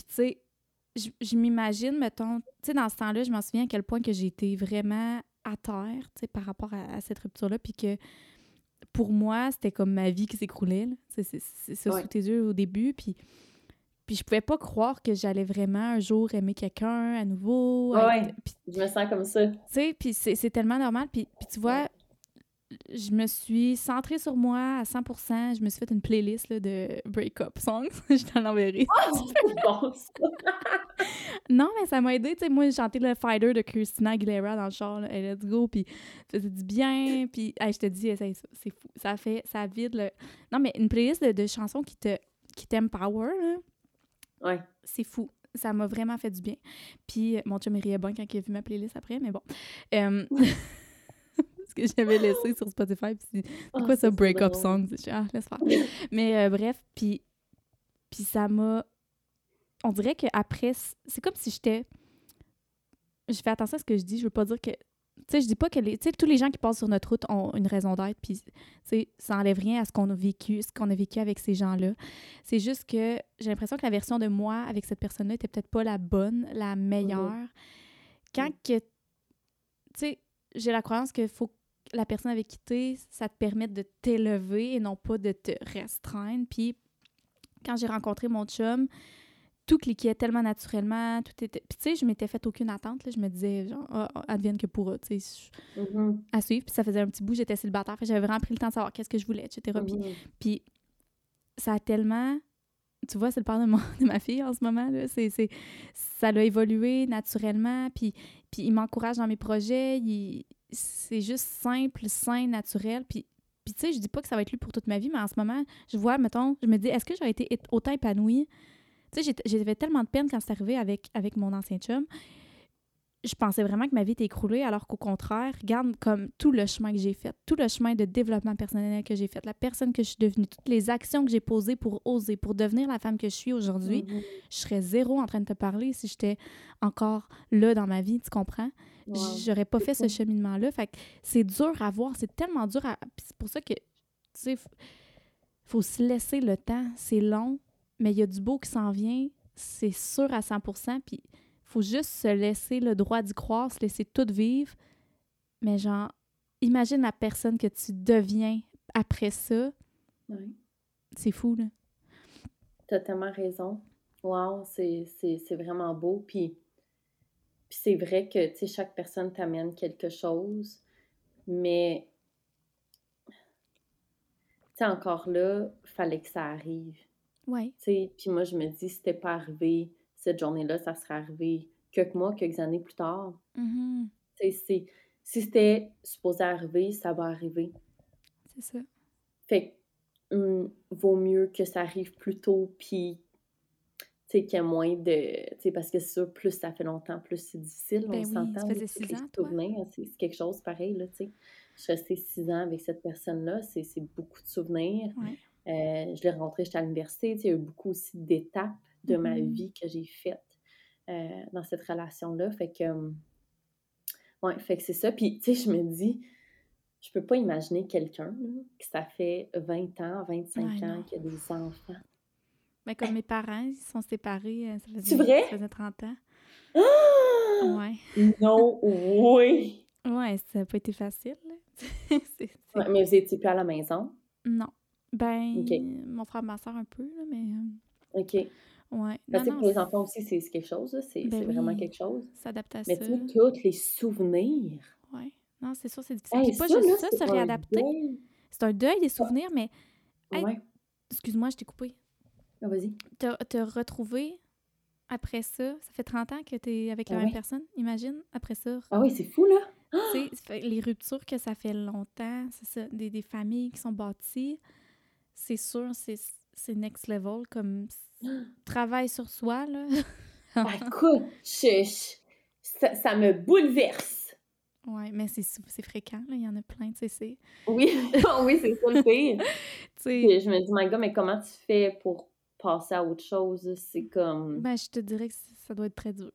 puis tu sais, je, m'imagine, mettons, tu sais, dans ce temps-là, je m'en souviens à quel point que j'ai été vraiment à terre, tu sais, par rapport à, cette rupture-là, puis que pour moi, c'était comme ma vie qui s'écroulait, c'est ça sous tes yeux au début, puis puis je pouvais pas croire que j'allais vraiment un jour aimer quelqu'un à nouveau. Ouais, je me sens comme ça. Tu sais, puis c'est tellement normal. Puis, puis tu vois, je me suis centrée sur moi à 100%. Je me suis fait une playlist là, de break-up songs. je t'en enverrai. Oh, non, mais ça m'a aidé. Moi, j'ai chanté le Fighter de Christina Aguilera dans le char. Là, let's go. Puis ça faisait du bien. Puis je te dis, c'est fou. Ça fait, ça vide le... Non, mais une playlist de, chansons qui te qui t'empower, là. Ouais. C'est fou. Ça m'a vraiment fait du bien. Puis mon chum riait bon quand il a vu ma playlist après, mais bon. Euh, que j'avais laissé sur Spotify. Puis c'est ah, ça, break-up song? Ah, laisse faire. Mais euh, bref, puis, puis ça m'a. On dirait qu'après, c'est comme si j'étais. Je fais attention à ce que je dis. Je veux pas dire que. Tu sais, je dis pas que les, tous les gens qui passent sur notre route ont une raison d'être, puis ça enlève rien à ce qu'on a vécu, ce qu'on a vécu avec ces gens-là. C'est juste que j'ai l'impression que la version de moi avec cette personne-là était peut-être pas la bonne, la meilleure. Quand que, tu sais, j'ai la croyance qu'il faut la personne avec qui tu ça te permet de t'élever et non pas de te restreindre. Puis quand j'ai rencontré mon chum, tout cliquait tellement naturellement, tout était... Puis tu sais, je m'étais fait aucune attente, là. je me disais, genre, ah, ah, advienne que pourra, tu sais, mm-hmm. à suivre. Puis ça faisait un petit bout, j'étais célibataire, j'avais vraiment pris le temps de savoir qu'est-ce que je voulais, etc. Puis, mm-hmm. puis ça a tellement... Tu vois, c'est le père de, de ma fille en ce moment, là. C'est, ça a évolué naturellement, puis, puis il m'encourage dans mes projets, il c'est juste simple, sain, naturel. Puis, puis tu sais, je dis pas que ça va être lui pour toute ma vie, mais en ce moment, je vois, mettons, je me dis, est-ce que j'aurais été autant épanouie? Tu sais, j'avais tellement de peine quand c'est arrivé avec, avec mon ancien chum. Je pensais vraiment que ma vie était écroulée, alors qu'au contraire, regarde comme tout le chemin que j'ai fait, tout le chemin de développement personnel que j'ai fait, la personne que je suis devenue, toutes les actions que j'ai posées pour oser, pour devenir la femme que je suis aujourd'hui, mm-hmm. je serais zéro en train de te parler si j'étais encore là dans ma vie, tu comprends? J'aurais pas fait ce cheminement-là. Fait que c'est dur à voir, c'est tellement dur à. C'est pour ça que, tu sais, faut se laisser le temps. C'est long, mais il y a du beau qui s'en vient, c'est sûr à 100 Puis faut juste se laisser le droit d'y croire, se laisser tout vivre. Mais genre, imagine la personne que tu deviens après ça. Oui. C'est fou, là. T'as tellement raison. Wow, c'est vraiment beau. Puis, puis c'est vrai que, tu sais, chaque personne t'amène quelque chose, mais, tu sais, encore là, fallait que ça arrive. Oui. Tu sais, puis moi, je me dis, si c'était pas arrivé cette journée-là, ça serait arrivé quelques mois, quelques années plus tard. Mm-hmm. Si c'était supposé arriver, ça va arriver. C'est ça. Fait que, hum, vaut mieux que ça arrive plus tôt, puis qu'il y ait moins de. Tu sais, parce que c'est sûr, plus ça fait longtemps, plus c'est difficile, ben on oui, s'entend. Ça faisait six ans, C'est quelque chose pareil, là. Je suis restée six ans avec cette personne-là, c'est beaucoup de souvenirs. Euh, je l'ai rencontré, j'étais à l'université, il y a eu beaucoup aussi d'étapes de ma mm-hmm. vie que j'ai faites euh, dans cette relation-là. Fait que, euh, ouais, fait que c'est ça. Puis, tu sais, je me dis, je peux pas imaginer quelqu'un que ça fait 20 ans, 25 ans, qui a des enfants. Mais comme mes parents, ils sont séparés, euh, ça faisait, vrai? ça faisait 30 ans. Ah! Ouais. Non, oui. Ouais, ça n'a pas été facile. mais vous étiez plus à la maison? Non. Ben, mon frère, ma soeur un peu, là, mais... OK. Ouais. Parce que pour les enfants aussi, c'est quelque chose, c'est ben vraiment quelque chose. S'adapter à Mais tu sais, tous les souvenirs. Oui. Non, c'est sûr, c'est difficile. Hey, pas juste ça, se réadapter. C'est un deuil des souvenirs, mais. ouais. Excuse-moi, je t'ai coupé. Ah, vas-y. Te, retrouver après ça, ça fait 30 ans que tu es avec la ah même personne, imagine, après ça. Ah oui, c'est fou, là! Tu sais, les ruptures que ça fait longtemps, c'est ça, des, des familles qui sont bâties, c'est sûr, c'est c'est next level, comme travail sur soi, là. Ah, écoute, ça, ça, me bouleverse. Oui, mais c'est fréquent, là. Il y en a plein, tu sais. Oui, oui, c'est ça le pire. je me dis, my God, mais comment tu fais pour passer à autre chose? C'est comme. Ben, je te dirais que ça doit être très dur.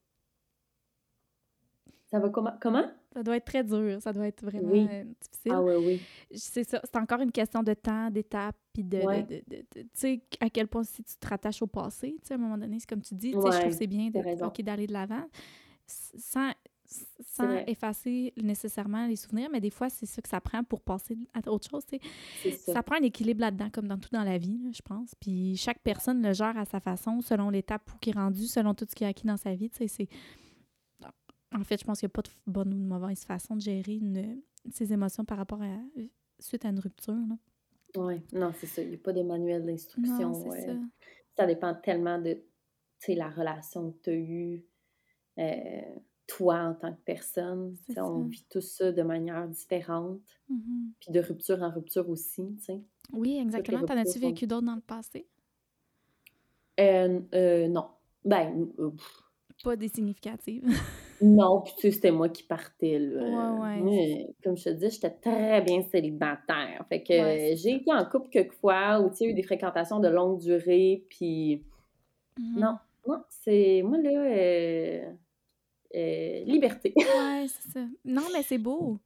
Ça va comment? Comment? Ça doit être très dur, ça doit être vraiment euh, difficile. Ah oui, oui. C'est ça, c'est encore une question de temps, d'étape, puis de, tu sais, à quel point si tu te rattaches au passé, tu sais, à un moment donné, c'est comme tu dis, tu sais, je trouve c'est bien d'aller de l'avant, sans, sans effacer nécessairement les souvenirs, mais des fois, c'est ça que ça prend pour passer à autre chose, tu sais. Ça. ça. prend un équilibre là-dedans, comme dans tout dans la vie, je pense. Puis chaque personne le gère à sa façon, selon l'étape où qui est rendu, selon tout ce qu'il a acquis dans sa vie, tu sais, c'est en fait, je pense qu'il n'y a pas de bonne ou de mauvaise façon de gérer une, ses émotions par rapport à suite à une rupture. Oui, non, c'est ça. Il n'y a pas de manuel d'instruction. ça. ça. dépend tellement de la relation que tu as eue, euh, toi en tant que personne. On vit tout ça de manière différente. Mm-hmm. Puis de rupture en rupture aussi. sais. Oui, exactement. T'en as-tu vécu d'autres dans le passé? Euh, euh, non. Ben, pas des significatives. non, puis tu sais, c'était moi qui partais, là. Ouais, ouais. comme je te dis, j'étais très bien célibataire. Fait que j'ai été en couple quelques fois ou tu sais, eu des fréquentations de longue durée, puis mm-hmm. non, non, c'est moi, là, euh, euh, liberté. ouais, c'est ça. Non, mais c'est beau.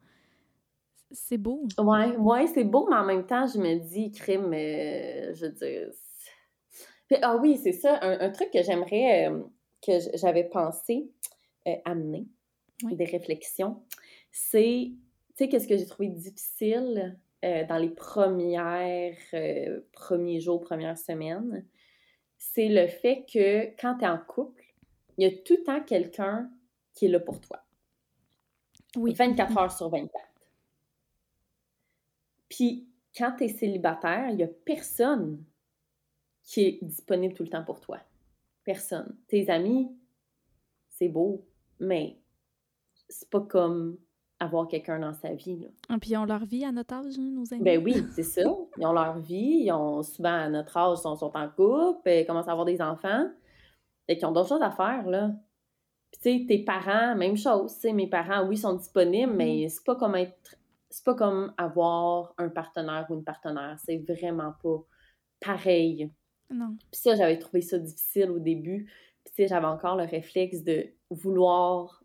C'est beau. Ouais, ouais, c'est beau, mais en même temps, je me dis, crime, euh, je veux dire. ah oui, c'est ça, un, truc que j'aimerais que j'avais pensé euh, amener, des réflexions, c'est, tu sais, qu'est-ce que j'ai trouvé difficile euh, dans les premières, euh, premiers jours, premières semaines, c'est le fait que quand tu es en couple, il y a tout le temps quelqu'un qui est là pour toi. Oui. 24 heures sur 24. Puis, quand tu es célibataire, il n'y a personne qui est disponible tout le temps pour toi personne. Tes amis, c'est beau, mais c'est pas comme avoir quelqu'un dans sa vie. Là. Et ah, puis ils ont leur vie à notre âge, hein, nos amis? Ben oui, c'est ça. Ils ont leur vie, ils ont souvent à notre âge, ils sont, en couple, ils commencent à avoir des enfants. et qu'ils ont d'autres choses à faire, là. Puis, tu sais, tes parents, même chose. Tu sais, mes parents, oui, sont disponibles, mais Mm. c'est pas comme être. C'est pas comme avoir un partenaire ou une partenaire. C'est vraiment pas pareil. Non. Puis ça, j'avais trouvé ça difficile au début. Puis, tu sais, j'avais encore le réflexe de vouloir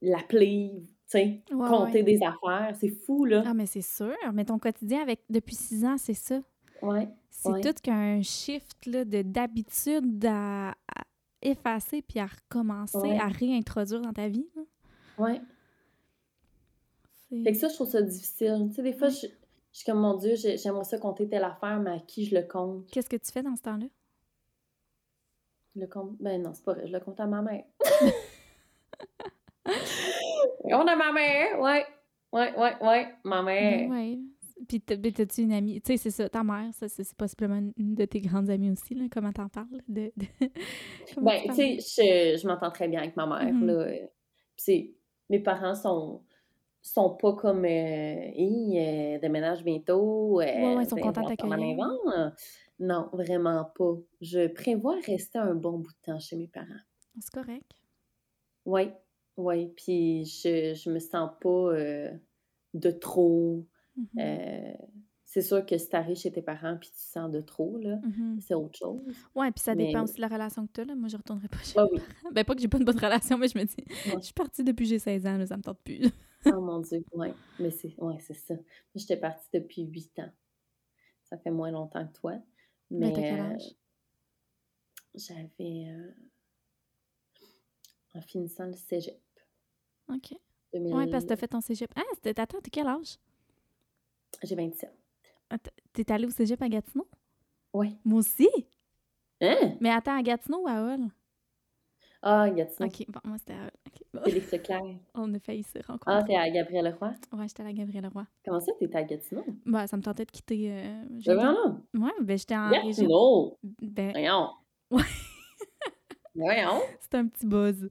l'appeler, tu sais, Ouais, compter ouais. des affaires. C'est fou, là. Ah, mais c'est sûr. Mais ton quotidien avec depuis six ans, c'est ça? Ouais. C'est Ouais. tout qu'un shift là, de d'habitude à, à effacer puis à recommencer, à réintroduire dans ta vie. C'est- Fait que ça, je trouve ça difficile. Tu sais, des fois, je, je suis comme, mon Dieu, j'ai- j'aimerais ça compter telle affaire, mais à qui je le compte? Qu'est-ce que tu fais dans ce temps-là? Je le compte... Ben non, c'est pas vrai, je le compte à ma mère. On a ma mère, ouais. Ouais, ouais, ouais, ma mère. Ouais. Puis ben, t'as-tu une amie? Tu sais, c'est ça, ta mère, ça, c'est possiblement une de tes grandes amies aussi, là. Comment t'en parles? De, Ben, tu sais, je, je m'entends très bien avec ma mère, Mhm. là. euh, Puis. Mes parents sont sont pas comme euh, Hi, euh, déménage bientôt. Euh, Ouais, ouais, ils sont ben, contents invente. Non, vraiment pas. Je prévois rester un bon bout de temps chez mes parents. C'est correct. Oui, oui. Puis je, je me sens pas euh, de trop. Mhm. Euh, c'est sûr que si t'arrives chez tes parents puis tu te sens de trop, là, Mhm. c'est autre chose. Ouais, puis ça Mais- dépend aussi de la relation que tu as. Là. Moi, je retournerai pas chez Ah oui. Ben, pas que j'ai pas une bonne relation, mais je me dis, Ouais. je suis partie depuis que j'ai 16 ans, là, ça me tente plus. Oh mon Dieu, oui. Mais c'est ouais, ça. Moi, j'étais partie depuis huit ans. Ça fait moins longtemps que toi. Mais Mais t'as quel euh, âge? j'avais. euh, en finissant le cégep. OK. 2000... Ouais, parce que t'as fait ton cégep. Ah, c'était... Attends, t'as quel âge? J'ai 27. Ah, T'es allé au cégep à Gatineau? Oui. Moi aussi? Hein? Mais attends, à Gatineau ou à Hull? Ah, Gatineau. OK, bon, moi, c'était à Hull. OK, bon. Félix Leclerc. On a failli se Ah, rencontrer. t'es à Gabriel Leroy. Ouais, j'étais à la Gabrielle Roy. Comment ça, t'étais à Gatineau? Bah, ça me tentait de quitter. Euh, j'étais- vraiment? Ouais, ben j'étais en région. Gatineau! Ben, Voyons! Ouais. C'était un petit buzz.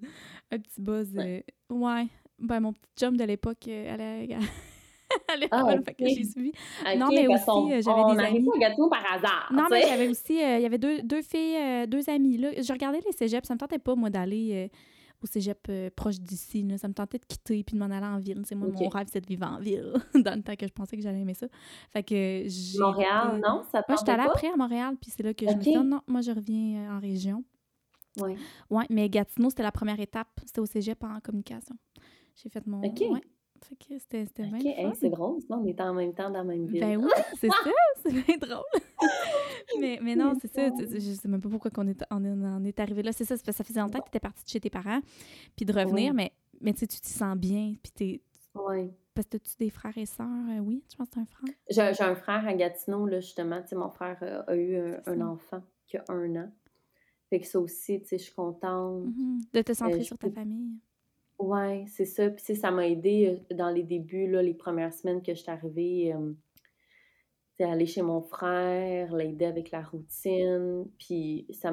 Un petit buzz. Ouais. euh, ouais. Ben, mon petit chum de l'époque l'école, Ah, fait que j'ai suivi. Non, mais aussi, euh, j'avais on des amis. pas par hasard, Non, mais j'avais aussi, euh, il y avait deux, deux filles, euh, deux amies. Là. Je regardais les cégeps, ça me tentait pas, moi, d'aller au cégep euh, proche d'ici. là. Ça me tentait de quitter puis de m'en aller en ville. C'est moi, Ok. mon rêve, c'est de vivre en ville, dans le temps que je pensais que j'allais aimer ça. Fait que Montréal, non? Ça Moi, j'étais allée après à Montréal, puis c'est là que je me suis dit, oh non, moi, je reviens en région. Ouais. Ouais, mais Gatineau, c'était la première étape. C'était au cégep en communication. J'ai fait mon. Ok. Ouais. Fait que c'était c'était Ok, bien le hey, fun. c'est drôle, sinon on est en même temps dans la même ville. Ben oui, c'est ça, c'est bien drôle. mais, mais non, c'est ça, je sais même pas pourquoi qu'on est, on est, on est arrivé là. C'est ça, ça faisait longtemps que tu étais partie de chez tes parents, puis de revenir, Oui. mais, mais tu sais, tu t'y sens bien, puis t'es... Ouais. Parce que tu des frères et sœurs, euh, oui, je pense que t'as un frère. J'ai un frère à Gatineau, là, justement. Tu sais, mon frère euh, a eu un, enfant qui a un an. Fait que ça aussi, tu sais, je suis contente. Mhm. De te centrer je sur ta famille. Ouais, c'est ça. Puis, tu sais, ça m'a aidé euh, dans les débuts, là, les premières semaines que je suis arrivée. euh, tu sais, aller chez mon frère, l'aider avec la routine. Puis, ça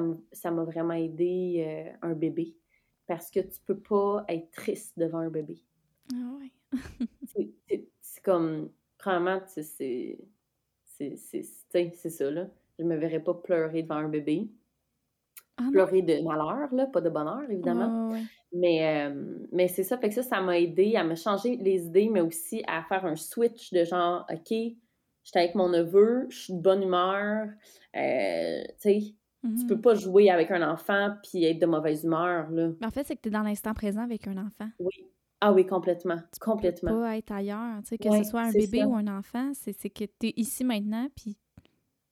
m'a vraiment aidé euh, un bébé. Parce que tu peux pas être triste devant un bébé. Ah ouais. C'est- comme, premièrement, tu sais, c'est c'est ça, là. Je me verrais pas pleurer devant un bébé. Ah? Pleurer de malheur, là, pas de bonheur, évidemment. Ouais. Mais, euh, mais c'est ça, fait que ça, ça m'a aidé à me changer les idées, mais aussi à faire un switch de genre, OK, j'étais avec mon neveu, je suis de bonne humeur, euh, tu sais, tu Mhm. peux pas jouer avec un enfant puis être de mauvaise humeur, là. Mais En fait, c'est que tu es dans l'instant présent avec un enfant. Oui. Ah oui, complètement, complètement. Pas être ailleurs. Tu sais, que Ouais, ce soit un bébé ça. ou un enfant, c'est c'est que tu es ici maintenant, puis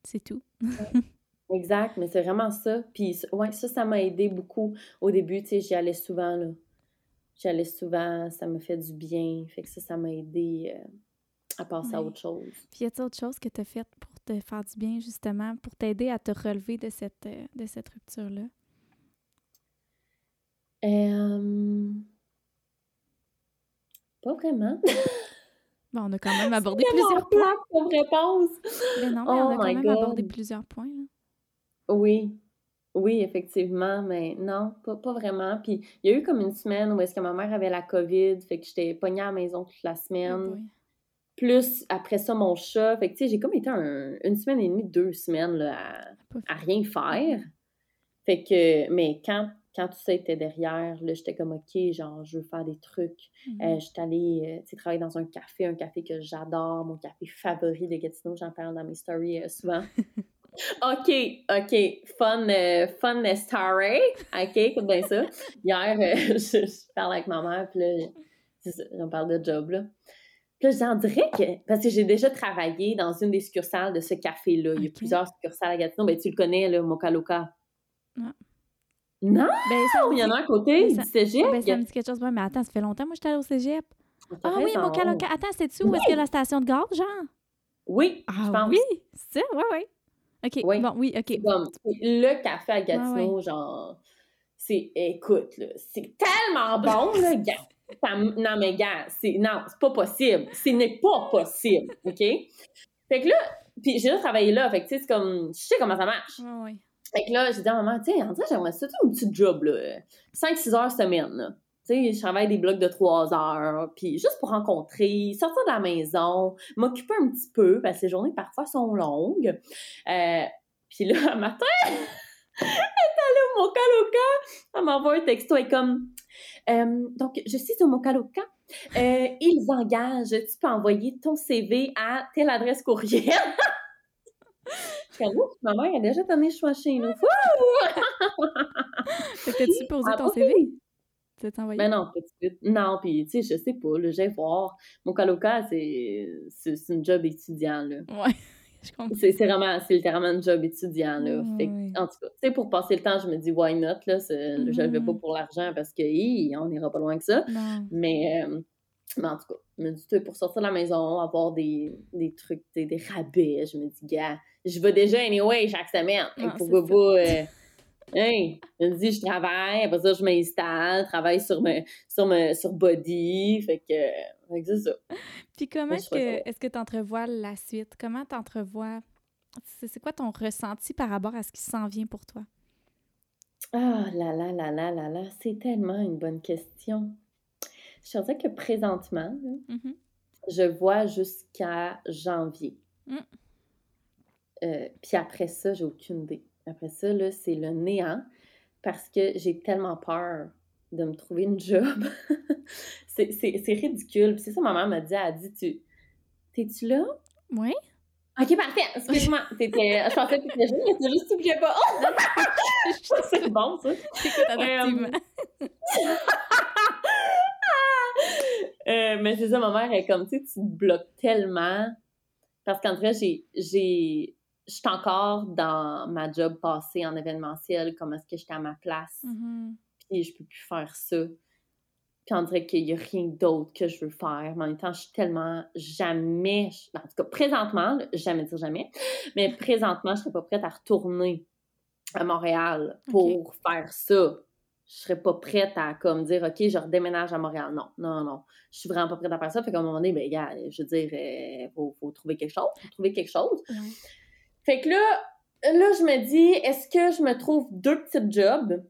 c'est tout. Exact, mais c'est vraiment ça. Puis, ouais, ça, ça m'a aidé beaucoup. Au début, tu sais, j'y allais souvent, là. J'y allais souvent, ça me fait du bien. Fait que ça, ça m'a aidé euh, à passer à autre chose. Puis y a-t-il autre chose que tu as fait pour te faire du bien, justement, pour t'aider à te relever de cette, euh, de cette rupture-là? Euh, Pas vraiment. Bon, on a quand même abordé plusieurs points. comme réponse. Mais non, mais Oh on a quand my même God. abordé plusieurs points. là. Oui, oui, effectivement, mais non, pas, pas vraiment. Puis il y a eu comme une semaine où est-ce que ma mère avait la COVID, fait que j'étais pognée à la maison toute la Oh semaine. Plus après ça, mon chat. Fait que tu sais, j'ai comme été un- une semaine et demie, deux semaines là, à, rien faire. Fait que, mais quand, quand tout ça était derrière, là, j'étais comme, OK, genre, je veux faire des trucs. Mhm. Euh, j'étais allée, tu sais, travailler dans un café, un café que j'adore, mon café favori de Gatineau, j'en parle dans mes stories souvent. OK, OK, fun, fun story. OK, écoute bien ça. Hier, je, je, parle avec ma mère, puis là, on parle de job, là. Puis là, j'en dirais que, parce que j'ai déjà travaillé dans une des succursales de ce café-là. Il y a plusieurs succursales à Gatineau. Ben, tu le connais, là, Mokaloka. Non. Non? Ben, ça il y en a un côté ça, du cégep. Ben, ça me dit quelque chose. mais attends, ça fait longtemps, moi, j'étais allée au cégep. Ah oui, Mokaloka. Attends, c'était-tu où? Est-ce a la station de gare, genre? Oui, ah, je pense. oui, c'est ça, oui, oui. OK, oui. bon, oui, OK. Comme, le café à Gatineau, ouais, genre, c'est, écoute, là, c'est tellement bon, là, gars. non, mais gars, c'est, non, c'est pas possible. Ce n'est pas possible, OK? Fait que là, puis j'ai déjà travaillé là, fait que, tu sais, c'est comme, je sais comment ça marche. Oui. Fait que là, j'ai dit à maman, tu sais, en dirait, j'aimerais ça, un petit job, là, 5-6 heures semaine, là. Tu sais, je travaille des blocs de 3 heures, puis juste pour rencontrer, sortir de la maison, m'occuper un petit peu, parce que les journées, parfois, sont longues. Euh, puis là, un matin, elle est allée au Mokaloka, elle m'envoie un texto, elle est comme... Euh, donc, je suis au Mokaloka. Euh, ils engagent. Tu peux envoyer ton CV à telle adresse courriel. je suis comme, ma mère a déjà donné le choix chez nous. t'as-tu posé ton ah, CV? Tu envoyé? Ben non, non, puis tu sais, je sais pas, là, j'ai voir. Mon caloca, c'est une job étudiant, là. Ouais. C'est vraiment, c'est littéralement un job étudiant, là. Mmh, fait, oui. En tout cas, tu sais, pour passer le temps, je me dis, why not, là? Mmh. Je le fais pas pour l'argent parce que, hi, on n'ira pas loin que ça. Non. Mais, euh, mais en tout cas, je me dis, pour sortir de la maison, avoir des, des trucs, des, des rabais, je me dis, gars, je vais déjà anyway chaque semaine. Ah, pourquoi pas. Euh, Hey, je me dis, je travaille, après ça, je m'installe, travaille sur, me, sur, me, sur body, fait que, fait que c'est ça. Puis comment est-ce que est-ce que tu entrevois la suite? Comment tu entrevois, c'est quoi ton ressenti par rapport à ce qui s'en vient pour toi? Ah là là là là là là, c'est tellement une bonne question. Je dirais que présentement, là, mm -hmm. je vois jusqu'à janvier. Mm. Euh, puis après ça, j'ai aucune idée. Après ça, là, c'est le néant parce que j'ai tellement peur de me trouver une job. c'est ridicule. Puis c'est ça, ma mère m'a dit, elle a dit, tu, t'es-tu là? Oui. OK, parfait. Excuse-moi. je pensais que t'étais jeune, mais c'est juste que tu bougeais pas. c'est bon, ça. C'est euh, mais c'est ça, ma mère est comme, tu sais, tu te bloques tellement. Parce qu'en vrai, j'ai je suis encore dans ma job passée en événementiel, comment est-ce que j'étais à ma place? Mm -hmm. Puis je peux plus faire ça. Puis on dirait qu'il n'y a rien d'autre que je veux faire. Mais en même temps, je suis tellement jamais, en tout cas présentement, jamais dire jamais, mais présentement, je serais pas prête à retourner à Montréal pour okay. faire ça. Je serais pas prête à comme dire OK, je redéménage à Montréal. Non, non, non. Je suis vraiment pas prête à faire ça. Fait qu'à un moment donné, ben gars, je veux dire, il faut, faut, trouver quelque chose. Faut trouver quelque chose. Fait que là, là, je me dis, est-ce que je me trouve deux petites jobs?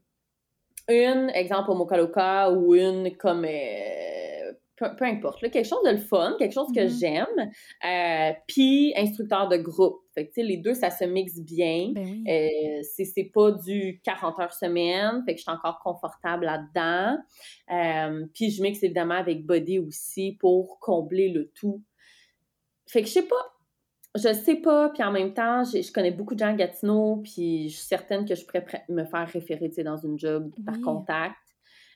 Une, exemple, au Mokaloka ou une comme. Euh, peu, peu, importe, là, quelque chose de le fun, quelque chose que Mm -hmm. j'aime. Euh, Puis, instructeur de groupe. Fait que, les deux, ça se mixe bien. Ben oui. euh, c'est pas du 40 heures semaine. Fait que je suis encore confortable là-dedans. Puis, je mixe évidemment avec Body aussi pour combler le tout. Fait que je sais pas je sais pas, puis en même temps, je connais beaucoup de gens à Gatineau, puis je suis certaine que je pourrais me faire référer, tu sais, dans une job par contact.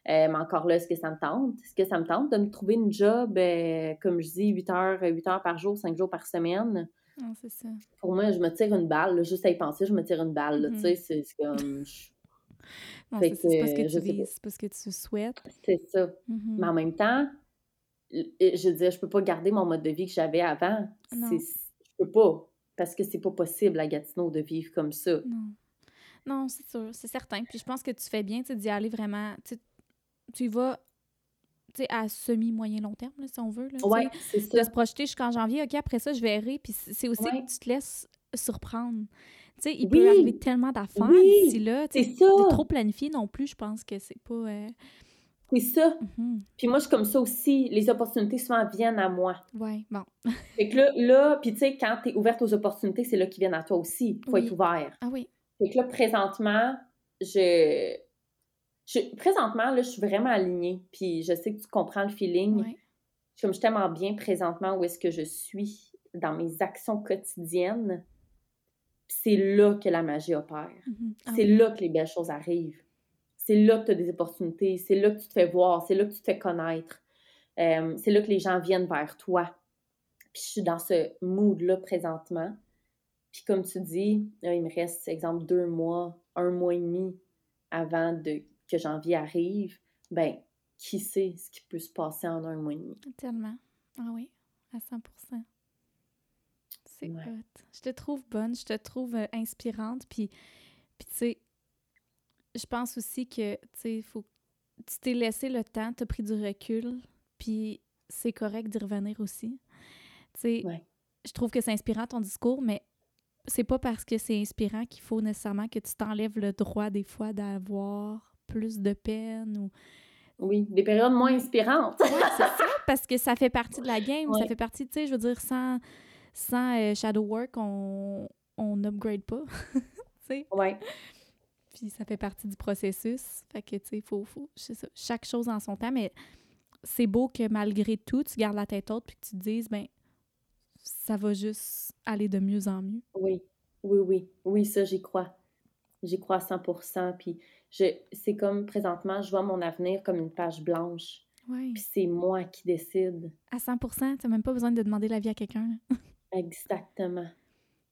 Euh, mais encore là, est-ce que ça me tente? Est-ce que ça me tente de me trouver une job, euh, comme je dis, 8 heures, 8 heures par jour, 5 jours par semaine? Non, c'est ça. Pour moi, je me tire une balle, là, juste à y penser, je me tire une balle, tu sais, c'est comme... je- Non, Fait c'est pas ce que, tu vises, c'est pas ce que tu souhaites. C'est ça. Mhm. Mais en même temps, je veux dire, je peux pas garder mon mode de vie que j'avais avant. Non. C'est- Pas. Parce que c'est pas possible à Gatineau de vivre comme ça. Non. Non, c'est sûr, c'est certain. Puis je pense que tu fais bien d'y aller vraiment. Tu, y vas à semi-moyen long terme, là, si on veut. Là. Ouais, c'est de ça. se projeter jusqu'en janvier, OK, après ça, je verrai. Puis c'est aussi Ouais. que tu te laisses surprendre. Tu sais, il Oui. peut arriver tellement d'affaires Oui, d'ici là. C'est de trop planifié non plus, je pense que c'est pas. euh, C'est ça. mhm. Puis moi, je suis comme ça aussi. Les opportunités souvent viennent à moi. Ouais, bon. Fait que là, là puis tu sais, quand t'es ouverte aux opportunités, c'est là qu'ils viennent à toi aussi. Faut Oui. être ouvert. Ah oui. Fait que là, présentement, je... présentement, là, je suis vraiment alignée. Puis je sais que tu comprends le feeling. Comme je suis tellement bien présentement où est-ce que je suis dans mes actions quotidiennes. C'est là que la magie opère. Mm-hmm. Ah c'est là que les belles choses arrivent. C'est là que tu as des opportunités. C'est là que tu te fais voir. C'est là que tu te fais connaître. Euh, c'est là que les gens viennent vers toi. Puis je suis dans ce mood-là présentement. Puis comme tu dis, il me reste, exemple, deux mois, un mois et demi avant de, que janvier arrive. Ben, qui sait ce qui peut se passer en un mois et demi? Tellement. Ah oui, à 100% C'est ouais. Je te trouve bonne, je te trouve euh, inspirante. Puis, puis tu sais, je pense aussi que, tu sais, faut... Tu t'es laissé le temps, tu as pris du recul, puis c'est correct d'y revenir aussi. Tu sais, je trouve que c'est inspirant ton discours, mais c'est pas parce que c'est inspirant qu'il faut nécessairement que tu t'enlèves le droit des fois d'avoir plus de peine ou oui, des périodes moins inspirantes. c'est ça, parce que ça fait partie de la game, ça fait partie, tu sais, je veux dire, sans, sans euh, shadow work, on n'upgrade pas, tu sais. Ouais. Puis ça fait partie du processus, fait que, tu sais, il faut, faut ça, chaque chose en son temps, mais c'est beau que malgré tout, tu gardes la tête haute puis que tu te dises, ben ça va juste aller de mieux en mieux. Oui, oui, oui. Oui, ça, j'y crois. J'y crois à 100 Puis c'est comme présentement, je vois mon avenir comme une page blanche. Oui. Puis c'est moi qui décide. À 100% tu n'as même pas besoin de demander l'avis à quelqu'un. Exactement.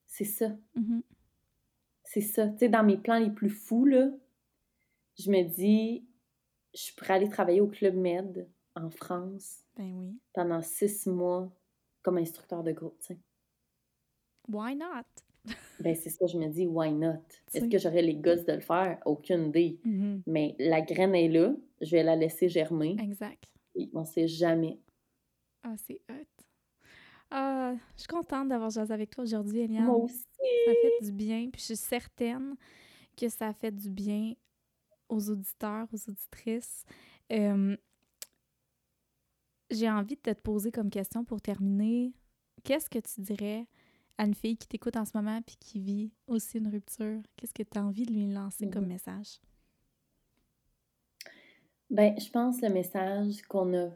C'est ça. Mm-hmm. C'est ça. Tu sais, dans mes plans les plus fous, là, je me dis, je pourrais aller travailler au Club Med en France. Ben oui. Pendant six mois comme instructeur de groupe, tu sais. Why not? ben, c'est ça, je me dis, why not? Est-ce que j'aurais les gosses de le faire? Aucune idée. Mm-hmm. Mais la graine est là, je vais la laisser germer. Exact. Et on sait jamais. Ah, c'est hot. Ah, je suis contente d'avoir jasé avec toi aujourd'hui, Eliane. Moi aussi. Ça fait du bien, puis je suis certaine que ça fait du bien aux auditeurs, aux auditrices. Euh, j'ai envie de te poser comme question pour terminer. Qu'est-ce que tu dirais à une fille qui t'écoute en ce moment puis qui vit aussi une rupture? Qu'est-ce que tu as envie de lui lancer comme message? Ben, je pense le message qu'on a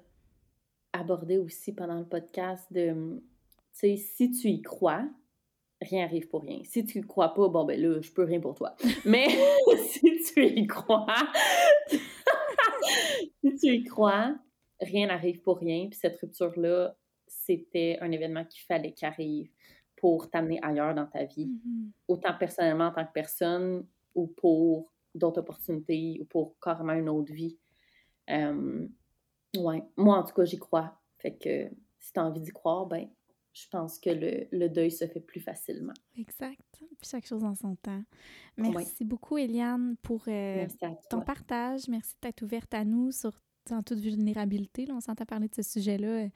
abordé aussi pendant le podcast de, tu sais, si tu y crois, rien arrive pour rien. Si tu y crois pas, bon, ben là, je peux rien pour toi. Mais si tu y crois, si tu y crois, rien n'arrive pour rien. Puis cette rupture-là, c'était un événement qu'il fallait qu'il arrive pour t'amener ailleurs dans ta vie. Mm-hmm. Autant personnellement en tant que personne ou pour d'autres opportunités ou pour carrément une autre vie. Euh, ouais. Moi, en tout cas, j'y crois. Fait que si tu as envie d'y croire, ben, je pense que le, deuil se fait plus facilement. Exact. Puis chaque chose en son temps. Merci beaucoup, Eliane, pour euh, ton partage. Merci d'être ouverte à nous sur en toute vulnérabilité. Là, on s'entend parler de ce sujet-là. Euh,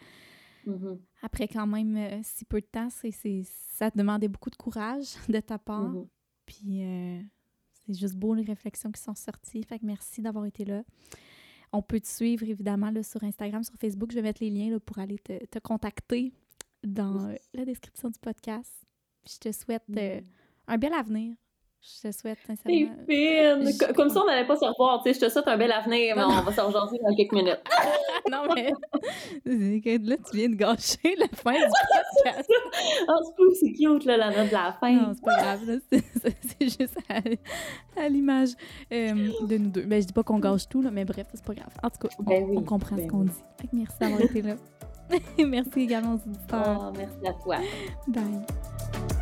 mm-hmm. Après quand même euh, si peu de temps, c'est, ça te demandait beaucoup de courage de ta part. Mm-hmm. Puis euh, c'est juste beau les réflexions qui sont sorties. Fait que merci d'avoir été là. On peut te suivre évidemment là, sur Instagram, sur Facebook. Je vais mettre les liens là, pour aller te, contacter dans la description du podcast. je te souhaite mm-hmm. un bel avenir. Je te souhaite sincèrement. fine! Comme ça, on n'allait pas se revoir. Tu sais, je te souhaite un bel avenir, mais on va se rejoindre dans quelques minutes. non, mais là, tu viens de gâcher la fin du podcast. oh, c'est pas c'est cute, là, la note de la fin. Non, c'est pas grave. C'est juste à, l'image euh, de nous deux. Ben, je dis pas qu'on gâche tout, là, mais bref, c'est pas grave. En tout cas, on, ben comprend ce ben qu'on dit. merci d'avoir été là. merci également aux auditeurs. Oh, merci à toi. Bye.